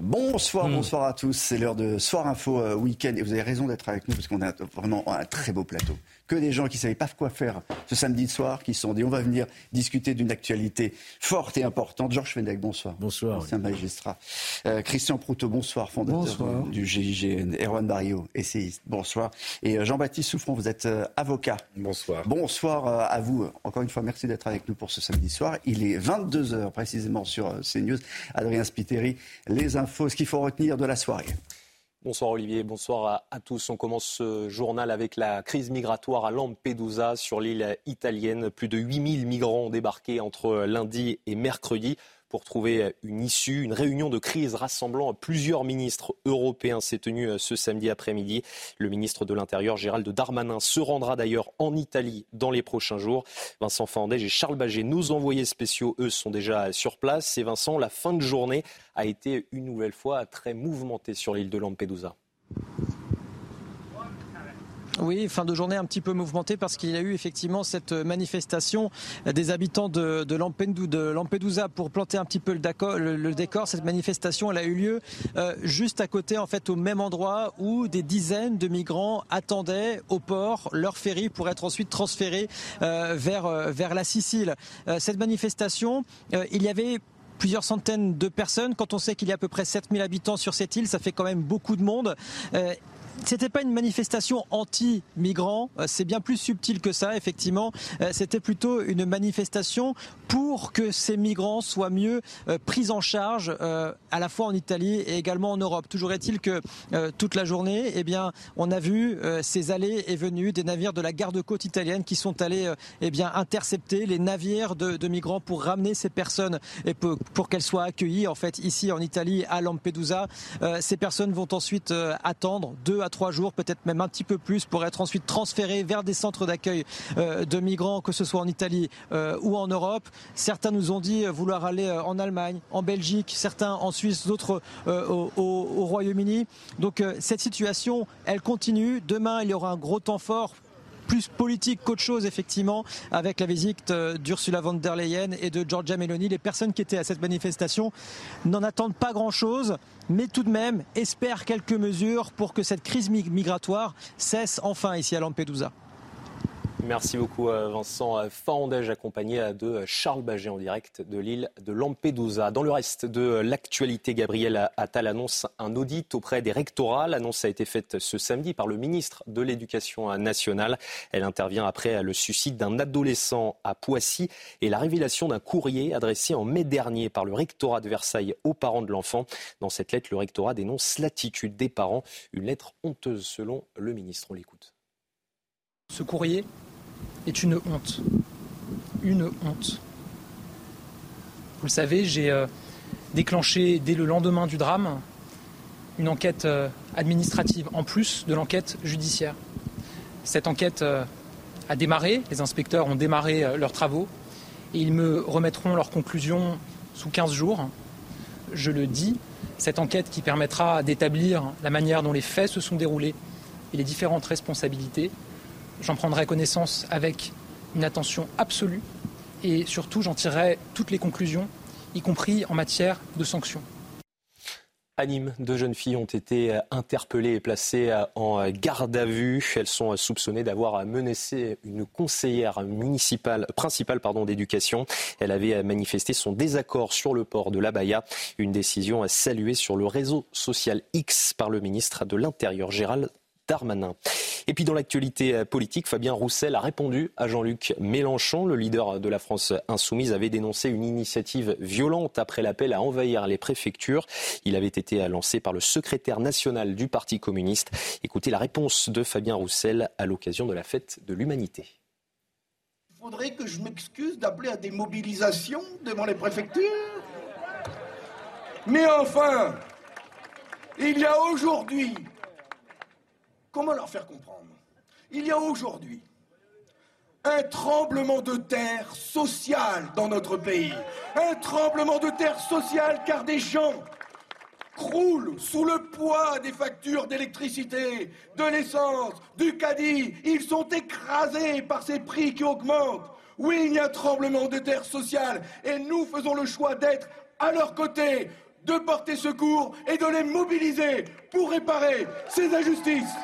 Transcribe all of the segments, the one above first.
Bonsoir, Hmm. bonsoir à tous. C'est l'heure de Soir Info euh, Week-end. Et vous avez raison d'être avec nous parce qu'on a vraiment un très beau plateau. Que des gens qui ne savaient pas quoi faire ce samedi soir, qui se sont dit on va venir discuter d'une actualité forte et importante. Georges Fenech, bonsoir. Bonsoir. Ancien magistrat. Euh, Christian Proutot, bonsoir, fondateur Bonsoir. du GIGN. Erwan Barrio, essayiste, bonsoir. Et euh, Jean-Baptiste Souffron, vous êtes euh, avocat. Bonsoir. Bonsoir euh, à vous. Encore une fois, merci d'être avec nous pour ce samedi soir. Il est 22h précisément sur euh, CNews. Adrien Spiteri, les infos, ce qu'il faut retenir de la soirée. Bonsoir Olivier, bonsoir à, tous. On commence ce journal avec la crise migratoire à Lampedusa sur l'île italienne. Plus de 8000 migrants ont débarqué entre lundi et mercredi pour trouver une issue. Une réunion de crise rassemblant plusieurs ministres européens s'est tenue ce samedi après-midi. Le ministre de l'Intérieur, Gérald Darmanin, se rendra d'ailleurs en Italie dans les prochains jours. Vincent Fandège et Charles Baget, nos envoyés spéciaux, eux, sont déjà sur place. Et Vincent, la fin de journée a été une nouvelle fois très mouvementée sur l'île de Lampedusa. Oui, fin de journée un petit peu mouvementée parce qu'il y a eu effectivement cette manifestation des habitants de, Lampedusa, pour planter un petit peu le, décor, le, décor. Cette manifestation, elle a eu lieu euh, juste à côté, en fait, au même endroit où des dizaines de migrants attendaient au port leur ferry pour être ensuite transférés euh, vers, vers la Sicile. Euh, cette manifestation, il y avait plusieurs centaines de personnes. Quand on sait qu'il y a à peu près 7000 habitants sur cette île, ça fait quand même beaucoup de monde. Euh, c'était pas une manifestation anti-migrants, c'est bien plus subtil que ça, effectivement. C'était plutôt une manifestation pour que ces migrants soient mieux euh, pris en charge euh, à la fois en Italie et également en Europe. Toujours est-il que euh, toute la journée, eh bien, on a vu ces allées et venues des navires de la garde-côte italienne qui sont allés eh bien, intercepter les navires de, de, migrants pour ramener ces personnes et pour, pour qu'elles soient accueillies en fait ici en Italie à Lampedusa. ces personnes vont ensuite attendre deux à trois jours, peut-être même un petit peu plus, pour être ensuite transférés vers des centres d'accueil euh, de migrants, que ce soit en Italie euh, ou en Europe. Certains nous ont dit vouloir aller en Allemagne, en Belgique, certains en Suisse, d'autres euh, au, au, au Royaume-Uni. Donc cette situation, elle continue. Demain, il y aura un gros temps fort plus politique qu'autre chose, effectivement, avec la visite d'Ursula von der Leyen et de Giorgia Meloni. Les personnes qui étaient à cette manifestation n'en attendent pas grand-chose, mais tout de même espèrent quelques mesures pour que cette crise migratoire cesse enfin ici à Lampedusa. Merci beaucoup Vincent Fandège, accompagné de Charles Baget en direct de l'île de Lampedusa. Dans le reste de l'actualité, Gabriel Attal annonce un audit auprès des rectorats. L'annonce a été faite ce samedi par le ministre de l'Éducation nationale. Elle intervient après le suicide d'un adolescent à Poissy et la révélation d'un courrier adressé en mai dernier par le rectorat de Versailles aux parents de l'enfant. Dans cette lettre, le rectorat dénonce l'attitude des parents, une lettre honteuse selon le ministre. On l'écoute. Ce courrier est une honte. Une honte. Vous le savez, j'ai euh, déclenché dès le lendemain du drame une enquête euh, administrative en plus de l'enquête judiciaire. Cette enquête euh, a démarré, les inspecteurs ont démarré leurs travaux et ils me remettront leurs conclusions sous 15 jours. Je le dis, cette enquête qui permettra d'établir la manière dont les faits se sont déroulés et les différentes responsabilités J'en prendrai connaissance avec une attention absolue et surtout j'en tirerai toutes les conclusions, y compris en matière de sanctions. À Nîmes, deux jeunes filles ont été interpellées et placées en garde à vue. Elles sont soupçonnées d'avoir menacé une conseillère municipale, principale d'éducation. Elle avait manifesté son désaccord sur le port de l'Abaya. Une décision saluée sur le réseau social X par le ministre de l'Intérieur, Gérald Et puis dans l'actualité politique, Fabien Roussel a répondu à Jean-Luc Mélenchon. Le leader de la France insoumise avait dénoncé une initiative violente après l'appel à envahir les préfectures. Il avait été lancé par le secrétaire national du Parti communiste. Écoutez la réponse de Fabien Roussel à l'occasion de la fête de l'humanité. Il faudrait que je m'excuse d'appeler à des mobilisations devant les préfectures Mais enfin, il y a aujourd'hui, comment leur faire comprendre? Il y a aujourd'hui un tremblement de terre social dans notre pays. Un tremblement de terre social car des gens croulent sous le poids des factures d'électricité, de l'essence, du caddie. Ils sont écrasés par ces prix qui augmentent. Oui, il y a un tremblement de terre social et nous faisons le choix d'être à leur côté, de porter secours et de les mobiliser pour réparer ces injustices.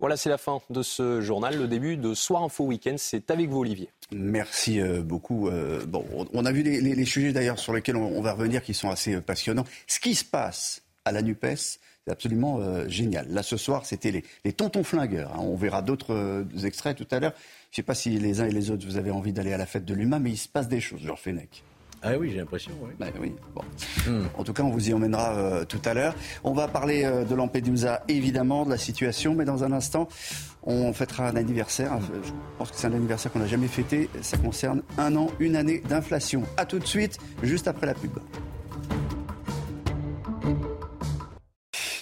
Voilà, c'est la fin de ce journal. Le début de Soir Info Week-end, c'est avec vous, Olivier. Merci euh, beaucoup. Euh, bon, on a vu les, sujets d'ailleurs sur lesquels on, va revenir qui sont assez euh, passionnants. Ce qui se passe à la NUPES, c'est absolument génial. Là, ce soir, c'était les, tontons flingueurs. Hein. On verra d'autres extraits tout à l'heure. Je ne sais pas si les uns et les autres, vous avez envie d'aller à la fête de l'humain, mais il se passe des choses, Georges Fenech. Ah oui, j'ai l'impression, oui. Oui. Hmm. En tout cas, on vous y emmènera euh, tout à l'heure. On va parler euh, de Lampedusa, évidemment, de la situation, mais dans un instant, on fêtera un anniversaire. Je pense que c'est un anniversaire qu'on n'a jamais fêté. Ça concerne un an, une année d'inflation. A tout de suite, juste après la pub.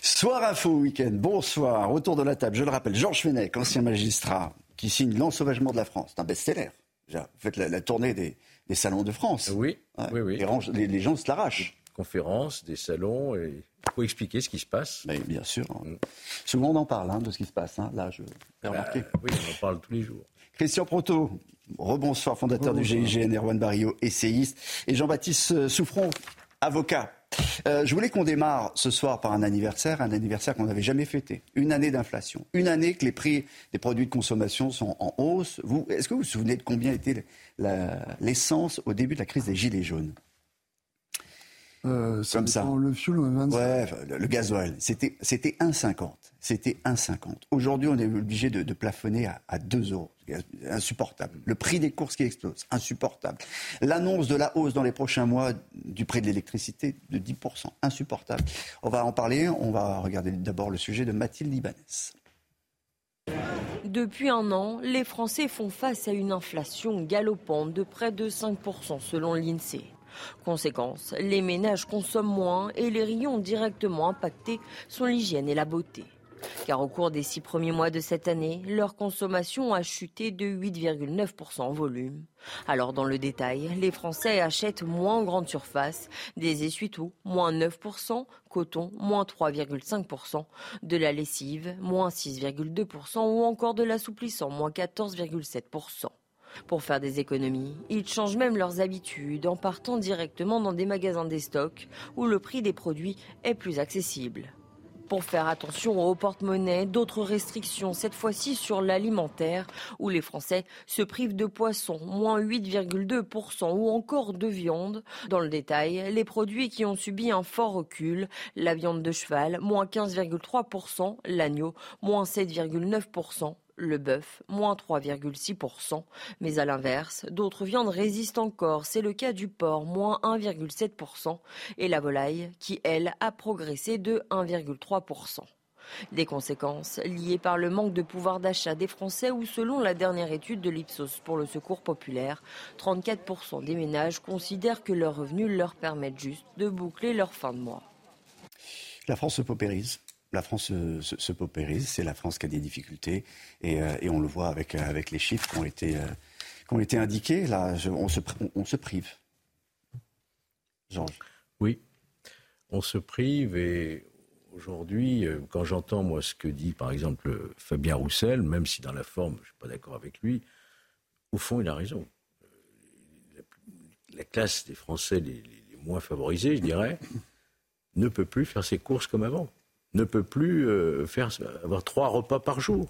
Soir Info Week-end, bonsoir. Autour de la table, je le rappelle, Georges Fenech, ancien magistrat, qui signe L'ensauvagement de la France. C'est un best-seller. Vous faites la tournée des, des salons de France. Oui, oui, oui. Les, gens se l'arrachent. Conférences, des salons, et il faut expliquer ce qui se passe. Mais bien sûr. Mm. Souvent, on en parle hein, de ce qui se passe. Hein. Là, je vais bah, remarqué. oui, on en parle tous les jours. Christian Proto, rebonsoir, fondateur du GIGN, Erwan Barrio, essayiste, et Jean-Baptiste euh, Souffron, avocat. Euh, je voulais qu'on démarre ce soir par un anniversaire, un anniversaire qu'on n'avait jamais fêté. Une année d'inflation. Une année que les prix des produits de consommation sont en hausse. Est-ce que vous vous souvenez de combien était l'essence au début de la crise des Gilets jaunes? Euh, Comme ça. Le fuel, ouais, le, gasoil, c'était, c'était 1,50. C'était 1,50. Aujourd'hui, on est obligé de, plafonner à, à 2 euros. Insupportable. Le prix des courses qui explose. Insupportable. L'annonce de la hausse dans les prochains mois du prix de l'électricité de 10%. Insupportable. On va en parler. On va regarder d'abord le sujet de Mathilde Ibanez. Depuis un an, les Français font face à une inflation galopante de près de 5% selon l'INSEE. Conséquence, les ménages consomment moins et les rayons directement impactés sont l'hygiène et la beauté. Car au cours des six premiers mois de cette année, leur consommation a chuté de 8,9% en volume. Alors dans le détail, les Français achètent moins en grande surface, des essuie-tout, moins 9%, coton, moins 3,5%, de la lessive, moins 6,2% ou encore de l'assouplissant, moins 14,7%. Pour faire des économies, ils changent même leurs habitudes en partant directement dans des magasins des stocks où le prix des produits est plus accessible. Pour faire attention au porte-monnaie, d'autres restrictions, cette fois-ci sur l'alimentaire, où les Français se privent de poissons, moins 8,2%, ou encore de viande. Dans le détail, les produits qui ont subi un fort recul, la viande de cheval, moins 15,3%, l'agneau, moins 7,9%, le bœuf, moins 3,6%. Mais à l'inverse, d'autres viandes résistent encore. C'est le cas du porc, moins 1,7%, et la volaille, qui, elle, a progressé de 1,3%. Des conséquences liées par le manque de pouvoir d'achat des Français où, selon la dernière étude de l'Ipsos pour le Secours populaire, 34% des ménages considèrent que leurs revenus leur permettent juste de boucler leur fin de mois. La France se paupérise la France se, paupérise, c'est la France qui a des difficultés, et, euh, on le voit avec, euh, avec les chiffres qui ont été, euh, indiqués. Là, on, se, on, se prive. Georges. Oui, on se prive, et aujourd'hui, quand j'entends moi ce que dit par exemple Fabien Roussel, même si dans la forme je ne suis pas d'accord avec lui, au fond il a raison. La, classe des Français les moins favorisés, je dirais, ne peut plus faire ses courses comme avant ne peut plus euh, faire, avoir trois repas par jour,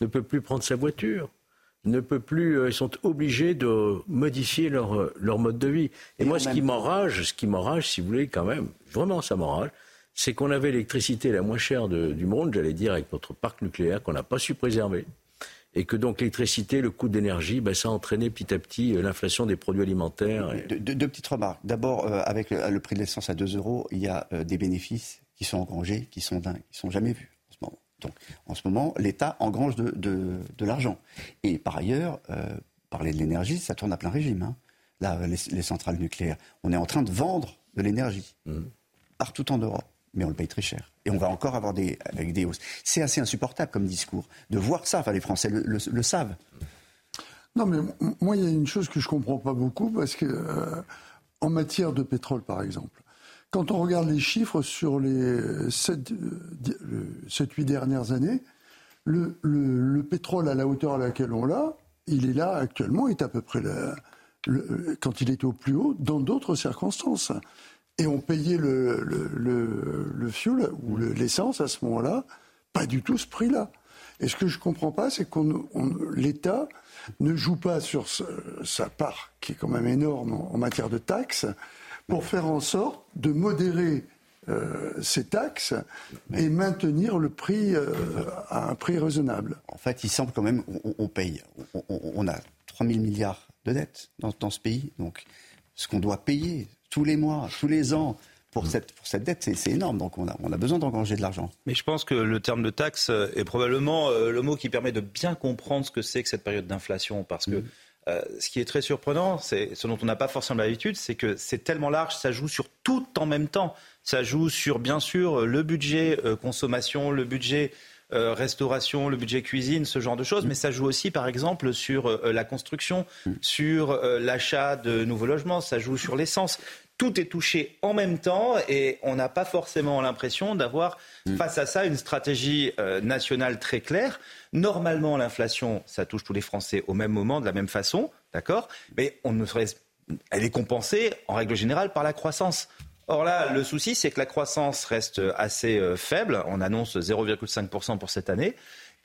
ne peut plus prendre sa voiture, ne peut plus, euh, ils sont obligés de modifier leur, euh, leur mode de vie. Et, moi, ce qui m'enrage, ce qui m'enrage, si vous voulez, quand même, vraiment, ça m'enrage, c'est qu'on avait l'électricité la moins chère du monde, j'allais dire, avec notre parc nucléaire qu'on n'a pas su préserver. Et que donc l'électricité, le coût d'énergie, ben, ça a entraîné petit à petit l'inflation des produits alimentaires. Deux, petites remarques. D'abord, avec le, prix de l'essence à 2 euros, il y a des bénéfices qui sont engrangés, qui sont dingues, qui sont jamais vus en ce moment. Donc, en ce moment, l'État engrange de, de, l'argent. Et par ailleurs, euh, parler de l'énergie, ça tourne à plein régime. Hein. Là, les, centrales nucléaires, on est en train de vendre de l'énergie, mmh. partout en Europe. Mais on le paye très cher. Et on va encore avoir des, avec des hausses. C'est assez insupportable comme discours de voir ça. Enfin, les Français le, savent. Non, mais moi, il y a une chose que je comprends pas beaucoup parce que, euh, en matière de pétrole, par exemple, quand on regarde les chiffres sur les 7-8 euh, dernières années, le, le, pétrole à la hauteur à laquelle on l'a, il est là actuellement, est à peu près le, quand il était au plus haut, dans d'autres circonstances. Et on payait le, le, fuel ou l'essence à ce moment-là, pas du tout ce prix-là. Et ce que je ne comprends pas, c'est qu'on l'État ne joue pas sur sa part, qui est quand même énorme en, matière de taxes, pour faire en sorte de modérer euh, ces taxes et maintenir le prix euh, à un prix raisonnable. En fait, il semble quand même on, paye. On, a 3 000 milliards de dettes dans, dans ce pays. Donc, ce qu'on doit payer tous les mois, tous les ans, pour cette, pour cette dette, c'est énorme. Donc on a, on a besoin d'engranger de l'argent. Mais je pense que le terme de taxe est probablement euh, le mot qui permet de bien comprendre ce que c'est que cette période d'inflation. Parce que mm. Euh, ce qui est très surprenant, c'est ce dont on n'a pas forcément l'habitude, c'est que c'est tellement large, ça joue sur tout en même temps. Ça joue sur, bien sûr, le budget euh, consommation, le budget restauration, le budget cuisine, ce genre de choses, mais ça joue aussi, par exemple, sur la construction, sur l'achat de nouveaux logements, ça joue sur l'essence tout est touché en même temps et on n'a pas forcément l'impression d'avoir mm. face à ça une stratégie euh, nationale très claire. Normalement, l'inflation, ça touche tous les Français au même moment, de la même façon, d'accord? Mais on ne serait, elle est compensée en règle générale par la croissance. Or là, le souci, c'est que la croissance reste assez euh, faible. On annonce 0,5% pour cette année.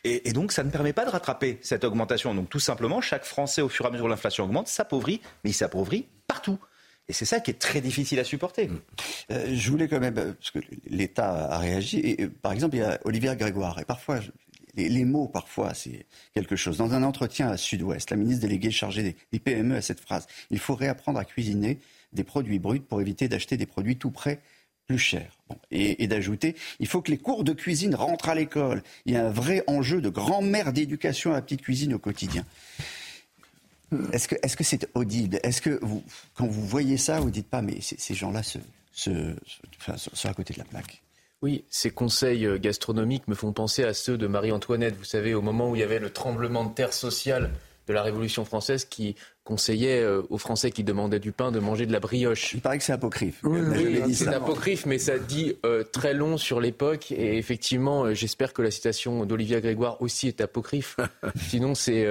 Et, donc, ça ne permet pas de rattraper cette augmentation. Donc, tout simplement, chaque Français, au fur et à mesure où l'inflation augmente, s'appauvrit, mais il s'appauvrit partout. Et c'est ça qui est très difficile à supporter. Euh, je voulais quand même, euh, parce que l'État a réagi, et, par exemple, il y a Olivier Grégoire, et parfois, les, mots, parfois, c'est quelque chose. Dans un entretien à Sud-Ouest, la ministre déléguée chargée des, PME a cette phrase Il faut réapprendre à cuisiner des produits bruts pour éviter d'acheter des produits tout près plus chers. et, d'ajouter, il faut que les cours de cuisine rentrent à l'école. Il y a un vrai enjeu de grand-mère d'éducation à la petite cuisine au quotidien. Est-ce que est-ce que c'est audible? Est-ce que quand vous voyez ça, vous dites pas mais ces gens-là sont à côté de la plaque? Oui, ces conseils euh, gastronomiques me font penser à ceux de Marie-Antoinette. Vous savez, au moment où il y avait le tremblement de terre social de la Révolution française qui conseillait euh, aux Français qui demandaient du pain de manger de la brioche. Il paraît que c'est apocryphe. Oui, c'est apocryphe, mais ça dit euh, très long sur l'époque. Et effectivement, euh, j'espère que la citation d'Olivia Grégoire aussi est apocryphe. Sinon, c'est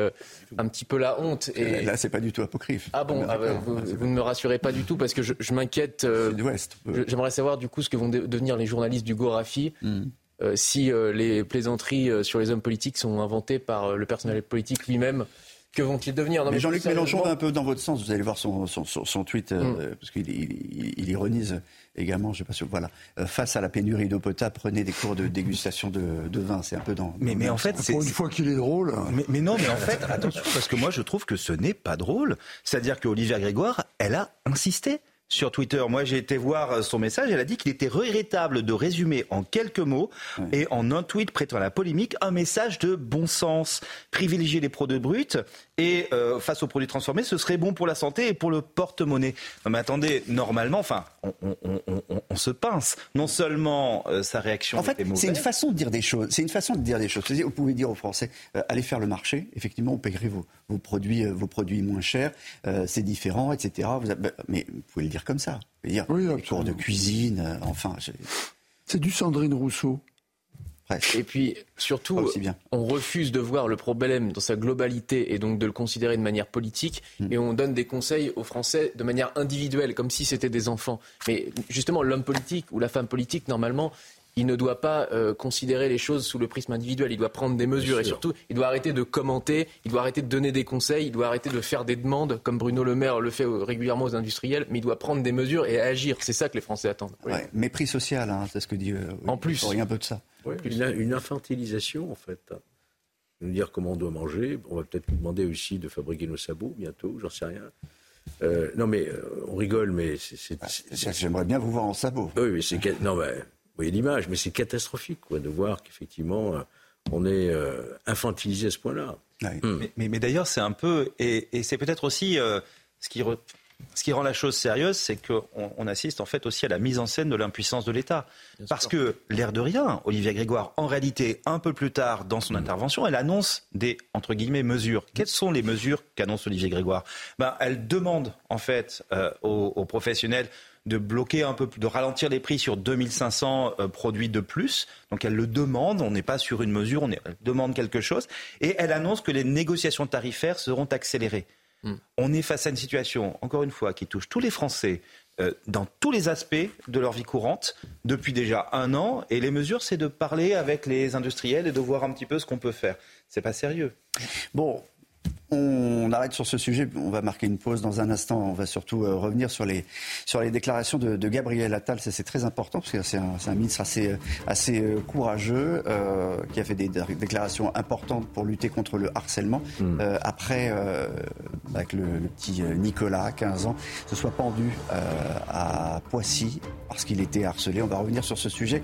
un petit peu la honte. Et... Là, c'est pas du tout apocryphe. Ah bon, ah bah, vous, ne me rassurez pas du tout parce que je, m'inquiète. J'aimerais savoir du coup ce que vont devenir les journalistes du Gorafi. Hmm. si les plaisanteries sur les hommes politiques sont inventées par le personnel politique lui-même que vont-ils devenir Mais Jean-Luc Mélenchon va un peu dans votre sens. Vous allez voir son, son, son, tweet, euh, mm. parce qu'il il, ironise également, je sais pas si voilà, euh, face à la pénurie d'eau potable, prenez des cours de dégustation de, de vin. C'est un peu dans. Mais, mais en fait, pour une fois qu'il est drôle. Mais, mais, non, mais en fait, attention, parce que moi, je trouve que ce n'est pas drôle. C'est-à-dire qu'Olivia Grégoire, elle a insisté sur Twitter. Moi, j'ai été voir son message. Elle a dit qu'il était regrettable de résumer en quelques mots et en un tweet prêtant à la polémique un message de bon sens. Privilégier les produits bruts et euh, face aux produits transformés, ce serait bon pour la santé et pour le porte-monnaie. Non, mais attendez, normalement, enfin, on, se pince. Non seulement euh, sa réaction en fait, c'est une façon de dire des choses. C'est une façon de dire des choses. Vous pouvez dire aux Français, euh, allez faire le marché. Effectivement, on paierait vos, vos produits, vos produits moins chers. c'est différent, etc. Vous bah, mais vous pouvez le dire comme ça. Vous pouvez dire oui, les cours de cuisine. enfin, c'est du Sandrine Rousseau. Et puis surtout, on refuse de voir le problème dans sa globalité et donc de le considérer de manière politique mm. et on donne des conseils aux Français de manière individuelle, comme si c'était des enfants. Mais justement, l'homme politique ou la femme politique, normalement, il ne doit pas euh, considérer les choses sous le prisme individuel. Il doit prendre des mesures et surtout, il doit arrêter de commenter, il doit arrêter de donner des conseils, il doit arrêter de faire des demandes comme Bruno Le Maire le fait régulièrement aux industriels, mais il doit prendre des mesures et agir. C'est ça que les Français attendent. mépris social, hein, c'est ce que dit. Euh, en plus, il un peu de ça. une, infantilisation en fait. Nous dire comment on doit manger. On va peut-être nous demander aussi de fabriquer nos sabots bientôt, j'en sais rien. Euh, non mais on rigole, mais c'est. Ah, j'aimerais bien vous voir en sabots. Oui, mais c'est non mais voyez l'image, mais c'est catastrophique quoi, de voir qu'effectivement euh, on est euh, infantilisé à ce point-là. Hmm. Mais, d'ailleurs, c'est un peu, et, c'est peut-être aussi euh, ce qui ce qui rend la chose sérieuse, c'est qu'on assiste en fait aussi à la mise en scène de l'impuissance de l'État. Parce que, l'air de rien, Olivier Grégoire, en réalité, un peu plus tard dans son mm. intervention, elle annonce des, entre guillemets, mesures. Quelles sont les mesures qu'annonce Olivier Grégoire? Ben, Elle demande, en fait, euh, aux, professionnels de bloquer un peu, de ralentir les prix sur 2500 euh, produits de plus. Donc elle le demande, on n'est pas sur une mesure, on elle demande quelque chose. Et elle annonce que les négociations tarifaires seront accélérées. Mm. On est face à une situation, encore une fois, qui touche tous les Français euh, dans tous les aspects de leur vie courante depuis déjà un an. Et les mesures, c'est de parler avec les industriels et de voir un petit peu ce qu'on peut faire. C'est pas sérieux. Bon, on arrête sur ce sujet. On va marquer une pause dans un instant. On va surtout euh, revenir sur les, sur les déclarations de, Gabriel Attal. Ça, c'est très important parce que c'est un, ministre assez, euh, assez euh, courageux qui a fait des, déclarations importantes pour lutter contre le harcèlement. Hmm. après, avec le, petit Nicolas, 15 ans, se soit pendu à Poissy parce qu'il était harcelé. On va revenir sur ce sujet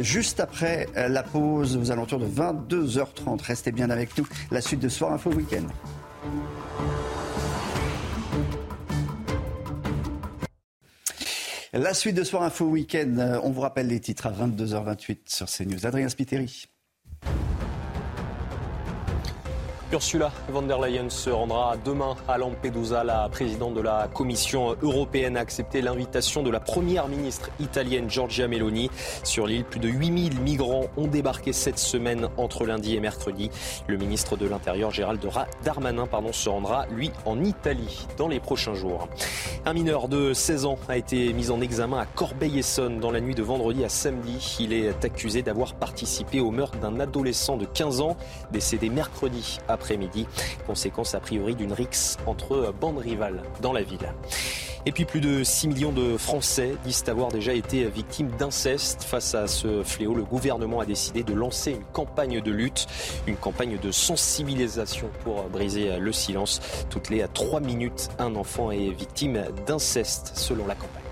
juste après la pause aux alentours de 22h30. Restez bien avec nous. La suite de Soir Info Week-end. La suite de Soir Info Week-end, euh, on vous rappelle les titres à 22h28 sur CNews. Adrien Spiteri. Ursula von der Leyen se rendra demain à Lampedusa. La présidente de la Commission européenne a accepté l'invitation de la première ministre italienne Giorgia Meloni. Sur l'île, plus de 8000 migrants ont débarqué cette semaine entre lundi et mercredi. Le ministre de l'Intérieur Gérald Darmanin pardon, se rendra, lui, en Italie dans les prochains jours. Un mineur de 16 ans a été mis en examen à Corbeil-Essonne dans la nuit de vendredi à samedi. Il est accusé d'avoir participé au meurtre d'un adolescent de 15 ans décédé mercredi à après-midi. Conséquence a priori d'une rixe entre bandes rivales dans la ville. Et puis plus de 6 millions de Français disent avoir déjà été victimes d'inceste. Face à ce fléau, le gouvernement a décidé de lancer une campagne de lutte, une campagne de sensibilisation pour briser le silence. Toutes les 3 minutes, un enfant est victime d'inceste selon la campagne.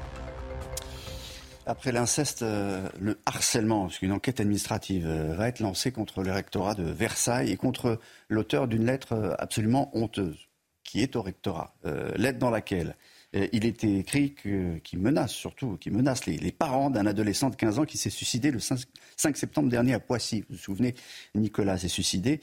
Après l'inceste, euh, le harcèlement, parce qu'une enquête administrative euh, va être lancée contre le rectorat de Versailles et contre l'auteur d'une lettre euh, absolument honteuse, qui est au rectorat. lettre dans laquelle il était écrit qui menace surtout, qui menace les, parents d'un adolescent de 15 ans qui s'est suicidé le 5, septembre dernier à Poissy. Vous vous souvenez, Nicolas s'est suicidé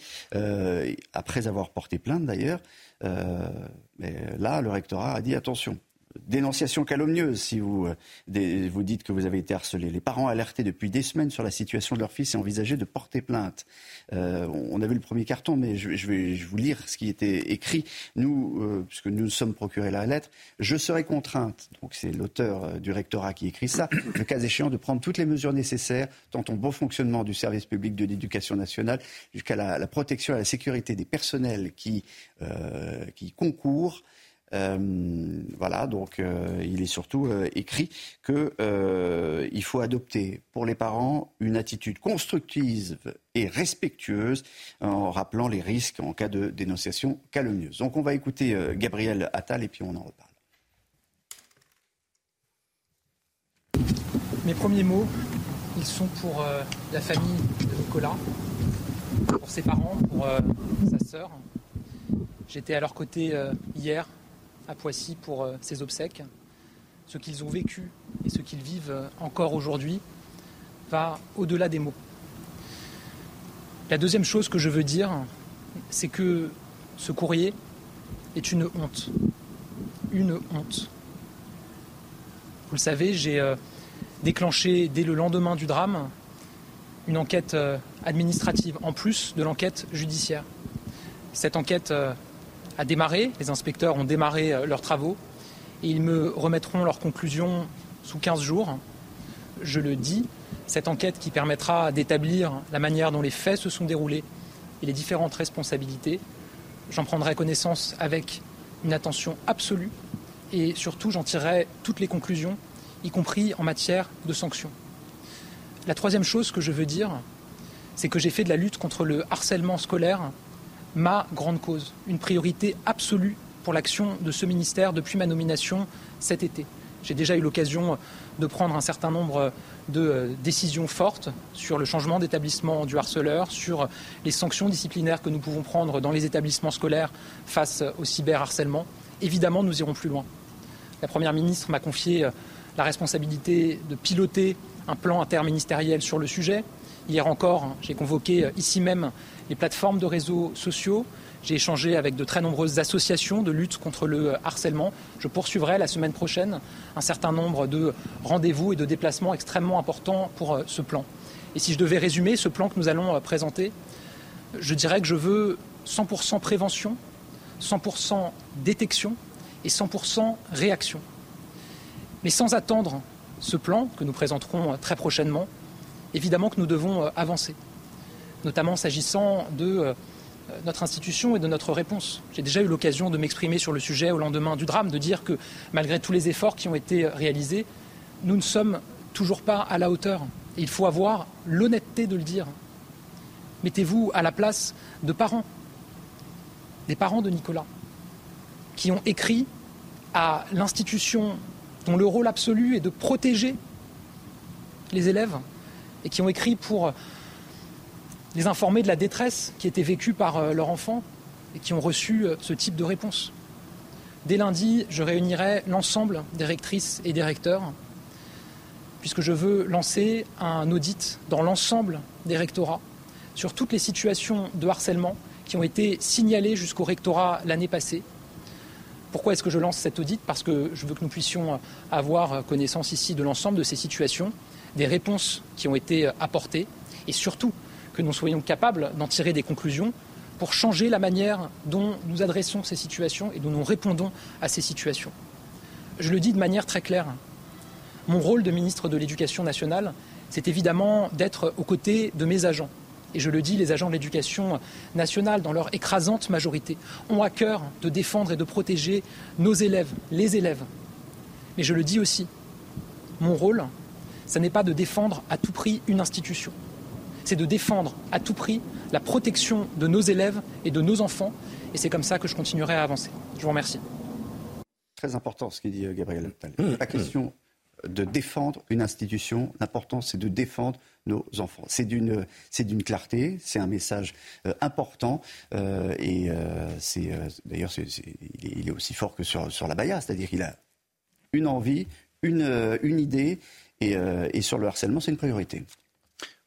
après avoir porté plainte d'ailleurs. mais là, le rectorat a dit attention, dénonciation calomnieuse si vous, euh, vous dites que vous avez été harcelé. Les parents alertés depuis des semaines sur la situation de leur fils et envisageaient de porter plainte. Euh, on a vu le premier carton, mais je, vais vous lire ce qui était écrit. Nous, euh, puisque nous nous sommes procurés la lettre, je serai contrainte, donc c'est l'auteur du rectorat qui écrit ça, le cas échéant de prendre toutes les mesures nécessaires, tant au bon fonctionnement du service public de l'éducation nationale jusqu'à la, protection et la sécurité des personnels qui, qui concourent voilà, donc euh, il est surtout euh, écrit qu'il faut adopter pour les parents une attitude constructive et respectueuse en rappelant les risques en cas de dénonciation calomnieuse. Donc on va écouter Gabriel Attal et puis on en reparle. Mes premiers mots, ils sont pour la famille de Nicolas, pour ses parents, pour sa sœur. J'étais à leur côté hier à Poissy pour euh, ces obsèques. Ce qu'ils ont vécu et ce qu'ils vivent euh, encore aujourd'hui va au-delà des mots. La deuxième chose que je veux dire, c'est que ce courrier est une honte. Une honte. Vous le savez, j'ai euh, déclenché dès le lendemain du drame une enquête administrative en plus de l'enquête judiciaire. Cette enquête les inspecteurs ont démarré euh, leurs travaux et ils me remettront leurs conclusions sous 15 jours. Je le dis, cette enquête qui permettra d'établir la manière dont les faits se sont déroulés et les différentes responsabilités, j'en prendrai connaissance avec une attention absolue et surtout j'en tirerai toutes les conclusions, y compris en matière de sanctions. La troisième chose que je veux dire, c'est que j'ai fait de la lutte contre le harcèlement scolaire ma grande cause, une priorité absolue pour l'action de ce ministère depuis ma nomination cet été. J'ai déjà eu l'occasion de prendre un certain nombre de euh, décisions fortes sur le changement d'établissement du harceleur, sur les sanctions disciplinaires que nous pouvons prendre dans les établissements scolaires face au cyberharcèlement. Évidemment, nous irons plus loin. La Première ministre m'a confié la responsabilité de piloter un plan interministériel sur le sujet. Hier encore, j'ai convoqué ici même les plateformes de réseaux sociaux. J'ai échangé avec de très nombreuses associations de lutte contre le harcèlement. Je poursuivrai la semaine prochaine un certain nombre de rendez-vous et de déplacements extrêmement importants pour ce plan. Et si je devais résumer ce plan que nous allons présenter, je dirais que je veux 100% prévention, 100% détection et 100% réaction. Mais sans attendre ce plan que nous présenterons très prochainement, évidemment que nous devons avancer, notamment s'agissant de euh, notre institution et de notre réponse. J'ai déjà eu l'occasion de m'exprimer sur le sujet au lendemain du drame, de dire que malgré tous les efforts qui ont été réalisés, nous ne sommes toujours pas à la hauteur. Il faut avoir l'honnêteté de le dire. Mettez-vous à la place de parents, des parents de Nicolas, qui ont écrit à l'institution dont le rôle absolu est de protéger les élèves et qui ont écrit pour les informer de la détresse qui était vécue par euh, leur enfant et qui ont reçu euh, ce type de réponse. Dès lundi, je réunirai l'ensemble des rectrices et des recteurs puisque je veux lancer un audit dans l'ensemble des rectorats sur toutes les situations de harcèlement qui ont été signalées jusqu'au rectorat l'année passée. Pourquoi est-ce que je lance cet audit? Parce que je veux que nous puissions avoir connaissance ici de l'ensemble de ces situations, des réponses qui ont été apportées et surtout que nous soyons capables d'en tirer des conclusions pour changer la manière dont nous adressons ces situations et dont nous répondons à ces situations. Je le dis de manière très claire. Mon rôle de ministre de l'Éducation nationale, c'est évidemment d'être aux côtés de mes agents, et je le dis, les agents de l'éducation nationale, dans leur écrasante majorité, ont à cœur de défendre et de protéger nos élèves, les élèves. Mais je le dis aussi, mon rôle, ce n'est pas de défendre à tout prix une institution, c'est de défendre à tout prix la protection de nos élèves et de nos enfants, et c'est comme ça que je continuerai à avancer. Je vous remercie. Très important ce qu'il dit euh, Gabriel Attal. La question de défendre une institution, l'important c'est de défendre nos enfants. C'est d'une, c'est d'une clarté, c'est un message euh, important euh, et euh, c'est d'ailleurs il, est, aussi fort que sur, sur la Baïa, c'est-à-dire qu'il a une envie, une, une idée et, et sur le harcèlement c'est une priorité.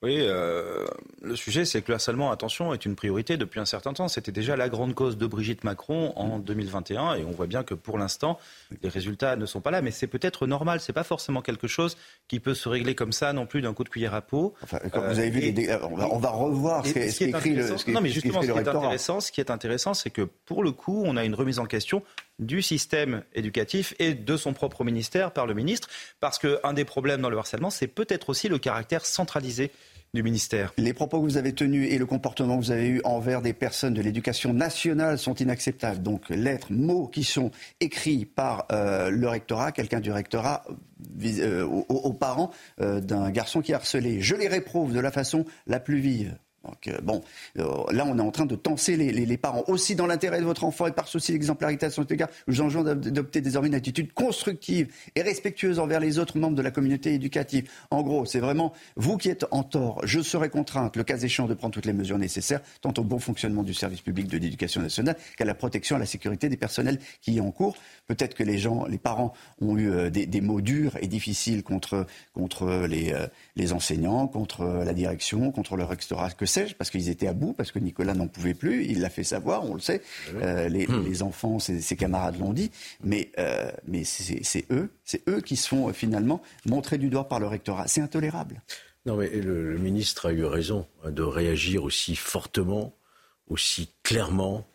Oui, euh, le sujet, c'est que le harcèlement, attention, est une priorité depuis un certain temps. C'était déjà la grande cause de Brigitte Macron en 2021, et on voit bien que pour l'instant, les résultats ne sont pas là. Mais c'est peut-être normal. C'est pas forcément quelque chose qui peut se régler comme ça, non plus d'un coup de cuillère à peau. Enfin, vous avez vu, euh, on, va, revoir ce, qui est écrit le. non, mais justement, ce qui est intéressant, ce qui est intéressant, c'est que pour le coup, on a une remise en question du système éducatif et de son propre ministère par le ministre, parce qu'un des problèmes dans le harcèlement, c'est peut-être aussi le caractère centralisé Les propos que vous avez tenus et le comportement que vous avez eu envers des personnes de l'éducation nationale sont inacceptables. Donc lettres, mots qui sont écrits par euh, le rectorat, quelqu'un du rectorat euh, aux, parents euh, d'un garçon qui est harcelé. Je les réprouve de la façon la plus vive. Donc, euh, bon, euh, là, on est en train de tenser les, parents. Aussi, dans l'intérêt de votre enfant et par souci d'exemplarité à son égard, je vous enjoins d'adopter désormais une attitude constructive et respectueuse envers les autres membres de la communauté éducative. En gros, c'est vraiment vous qui êtes en tort. Je serai contrainte, le cas échéant, de prendre toutes les mesures nécessaires, tant au bon fonctionnement du service public de l'éducation nationale qu'à la protection et à la sécurité des personnels qui y ont cours. Peut-être que les gens, les parents ont eu euh, des, mots durs et difficiles contre, contre les, les enseignants, contre la direction, contre le rectorat, que parce qu'ils étaient à bout, parce que Nicolas n'en pouvait plus. Il l'a fait savoir, on le sait. Ah euh, hmm. les, enfants, ses, camarades l'ont dit. Mais, euh, mais c'est eux, c'est eux qui se font euh, finalement montrer du doigt par le rectorat. C'est intolérable. Non, mais le, ministre a eu raison hein, de réagir aussi fortement, aussi clairement,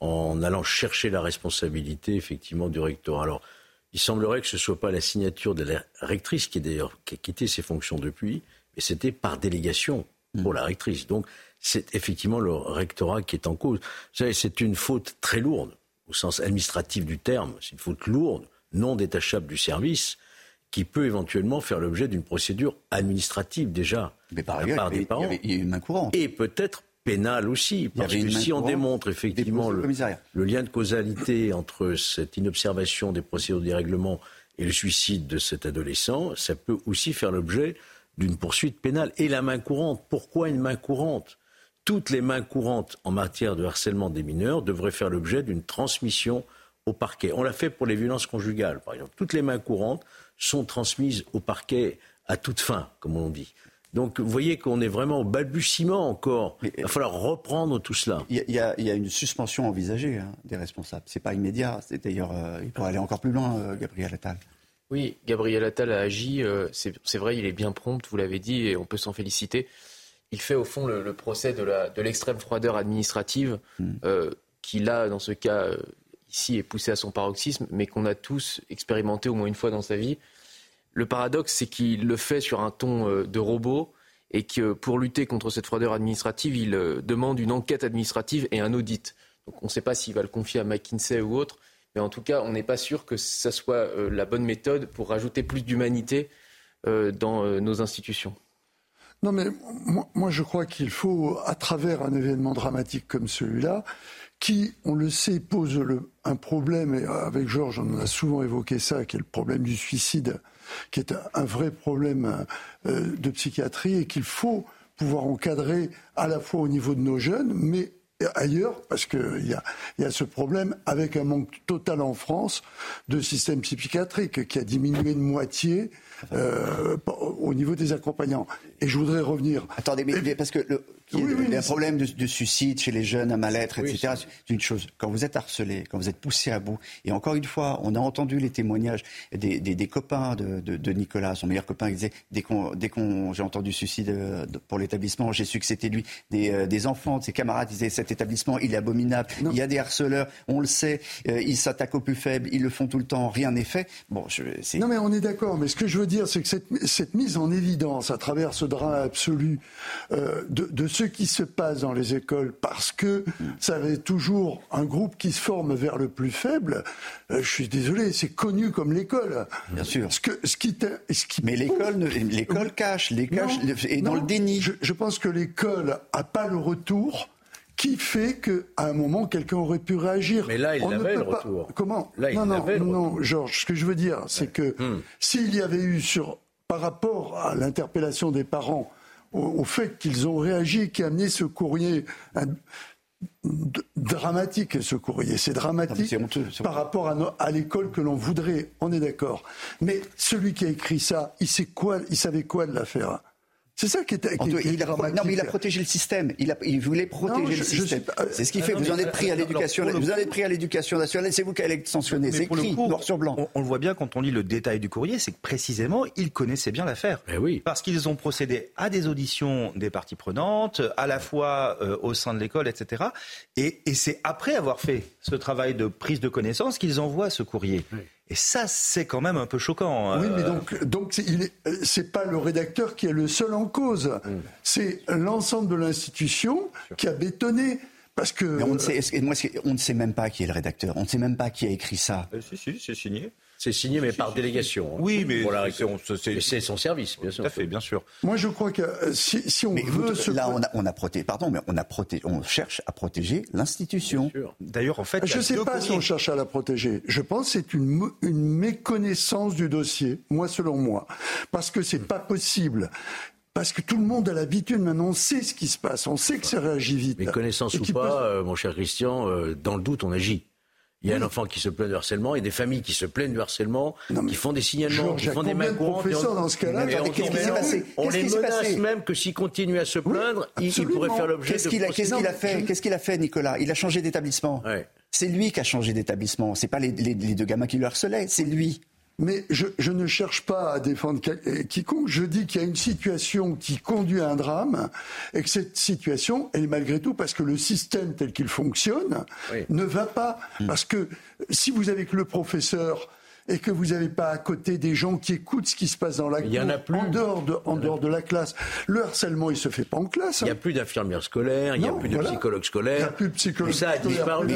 en allant chercher la responsabilité effectivement du rectorat. Alors, il semblerait que ce ne soit pas la signature de la rectrice qui, d'ailleurs, qui a quitté ses fonctions depuis, mais c'était par délégation pour la rectrice. Donc, c'est effectivement le rectorat qui est en cause. Vous savez, c'est une faute très lourde, au sens administratif du terme. C'est une faute lourde, non détachable du service, qui peut éventuellement faire l'objet d'une procédure administrative déjà. Mais par ailleurs, il, y a une main courante. Et peut-être pénale aussi, parce que si on démontre effectivement le, le, lien de causalité entre cette inobservation des procédures de dérèglement et le suicide de cet adolescent, ça peut aussi faire l'objet d'une poursuite pénale. Et la main courante, pourquoi une main courante? Toutes les mains courantes en matière de harcèlement des mineurs devraient faire l'objet d'une transmission au parquet. On l'a fait pour les violences conjugales, par exemple. Toutes les mains courantes sont transmises au parquet à toute fin, comme on dit. Donc vous voyez qu'on est vraiment au balbutiement encore. Il va falloir reprendre tout cela. Il y a, une suspension envisagée hein, des responsables. C'est pas immédiat. C'est d'ailleurs, euh, il pourrait aller encore plus loin, euh, Gabriel Attal. Oui, Gabriel Attal a agi. Euh, c'est vrai, il est bien prompt, vous l'avez dit, et on peut s'en féliciter. Il fait au fond le, procès de l'extrême froideur administrative hmm. qui, là, dans ce cas, ici, est poussé à son paroxysme, mais qu'on a tous expérimenté au moins une fois dans sa vie. Le paradoxe, c'est qu'il le fait sur un ton euh, de robot et que pour lutter contre cette froideur administrative, il euh, demande une enquête administrative et un audit. Donc on ne sait pas s'il va le confier à McKinsey ou autre, mais en tout cas, on n'est pas sûr que ça soit euh, la bonne méthode pour rajouter plus d'humanité dans nos institutions. Non, mais moi, je crois qu'il faut, à travers un événement dramatique comme celui-là, qui, on le sait, pose un problème, et avec Georges, on a souvent évoqué ça, qui est le problème du suicide qui est un vrai problème euh, de psychiatrie et qu'il faut pouvoir encadrer à la fois au niveau de nos jeunes, mais ailleurs, parce qu'il y a, y a ce problème avec un manque total en France de système psychiatrique qui a diminué de moitié euh, au niveau des accompagnants. Et je voudrais revenir. Attendez, mais, parce que le, il y a un problème de, suicide chez les jeunes, un mal-être, etc. C'est une chose. Quand vous êtes harcelé, quand vous êtes poussé à bout, et encore une fois, on a entendu les témoignages des, des, copains de, de, Nicolas, son meilleur copain, qui disait dès qu'on, dès qu'on j'ai entendu suicide euh, pour l'établissement, j'ai su que c'était lui. Des, euh, des, enfants, de ses camarades disaient cet établissement, il est abominable. Il y a des harceleurs, on le sait, ils s'attaquent aux plus faibles, ils le font tout le temps, rien n'est fait. Bon, je, non mais on est d'accord. Mais ce que je veux dire, c'est que cette, cette, mise en évidence à travers ce drame absolu euh, de, de, ce qui se passe dans les écoles, parce que ça va être toujours un groupe qui se forme vers le plus faible, euh, je suis désolé, c'est connu comme l'école. Bien sûr. Ce que, ce qui, ce qui Mais l'école, l'école cache, les cache, est dans le déni. Je, je pense que l'école a pas le retour qui fait qu'à un moment, quelqu'un aurait pu réagir. Mais là, il avait le retour. Comment Non, non, non, Georges, ce que je veux dire, c'est que hmm. s'il y avait eu sur, par rapport à l'interpellation des parents, au, fait qu'ils ont réagi, qui a amené ce courrier dramatique, ce courrier, c'est dramatique par rapport à, à l'école que l'on voudrait, on est d'accord. Mais celui qui a écrit ça, il, sait quoi, il savait quoi de l'affaire c'est ça qui est, il a, Non, mais il a protégé le système. Il, a, il voulait protéger le système. C'est ce qui fait. vous en êtes pris à l'éducation. Vous en êtes pris à l'éducation nationale. C'est vous qui allez être sanctionné. C'est écrit noir sur blanc. On, le voit bien quand on lit le détail du courrier, c'est que précisément ils connaissaient bien l'affaire. Eh oui. Parce qu'ils ont procédé à des auditions des parties prenantes, à la fois euh, au sein de l'école, etc. Et, et c'est après avoir fait ce travail de prise de connaissance qu'ils envoient ce courrier. Oui. Et ça, c'est quand même un peu choquant. Hein. Oui, mais donc, donc c'est pas le rédacteur qui est le seul en cause. Mm. C'est l'ensemble de l'institution qui a bétonné. Parce que. on, ne sait, on ne sait même pas qui est le rédacteur. On ne sait même pas qui a écrit ça. Euh, si, si, c'est signé. C'est signé, mais par délégation. Hein. Oui, mais c'est son service, bien sûr. Tout à fait, bien sûr. Moi, je crois que euh, si, si on veut... là, on a, on a protégé, pardon, mais on, a protégé, on cherche à protéger l'institution. D'ailleurs, en fait... Je ne sais pas si on cherche à la protéger. Je pense que c'est une, une méconnaissance du dossier, moi, selon moi. Parce que c'est pas possible parce que tout le monde a l'habitude maintenant, on sait ce qui se passe, on sait que ça réagit vite. Mais connaissance ou pas, euh, mon cher Christian, euh, dans le doute, on agit. Il y a un enfant qui se plaint de harcèlement, il y a des familles qui se plaignent de harcèlement, qui font des signalements, qui font des mains courantes. dans ce cas-là, on, les menace même que s'ils continuent à se plaindre, ils, pourraient faire l'objet de Qu'est-ce qu'il a fait Qu'est-ce qu'il a fait, Nicolas? Il a changé d'établissement. C'est lui qui a changé d'établissement. C'est pas les, les, deux gamins qui le harcelaient, c'est lui. Mais je, je, ne cherche pas à défendre euh, quiconque. Je dis qu'il y a une situation qui conduit à un drame et que cette situation, elle est malgré tout parce que le système tel qu'il fonctionne ne va pas. Hmm. Parce que si vous avez que le professeur et que vous n'avez pas à côté des gens qui écoutent ce qui se passe dans la classe, en dehors de, en dehors de la classe. Le harcèlement, il se fait pas en classe. Il n'y a hein. plus d'infirmières scolaires, il n'y a plus de psychologues scolaires. Il n'y a plus de psychologues ça a disparu.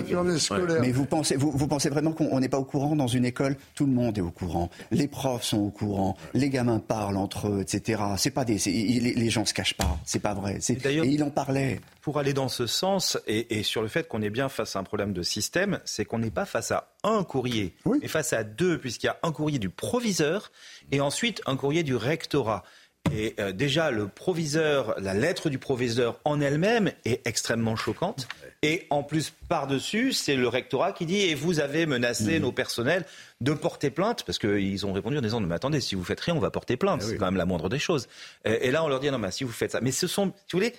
Mais vous pensez, vous, vous pensez vraiment qu'on n'est pas au courant dans une école? Tout le monde est au courant. Les profs sont au courant. Les gamins parlent entre eux, etc. C'est pas des, les, les, gens se cachent pas. C'est pas vrai. Et, et il en parlait. Pour aller dans ce sens et, et sur le fait qu'on est bien face à un problème de système, c'est qu'on n'est pas face à un courrier, mais face à deux, puisqu'il y a un courrier du proviseur et ensuite un courrier du rectorat. Et euh, déjà, le proviseur, la lettre du proviseur en elle-même est extrêmement choquante. Et en plus, par-dessus, c'est le rectorat qui dit Et vous avez menacé mmh. nos personnels de porter plainte, parce qu'ils ont répondu en disant Mais attendez, si vous faites rien, on va porter plainte. Ah c'est quand même la moindre des choses. Et, là, on leur dit Non, mais si vous faites ça. Mais ce sont, si vous voulez,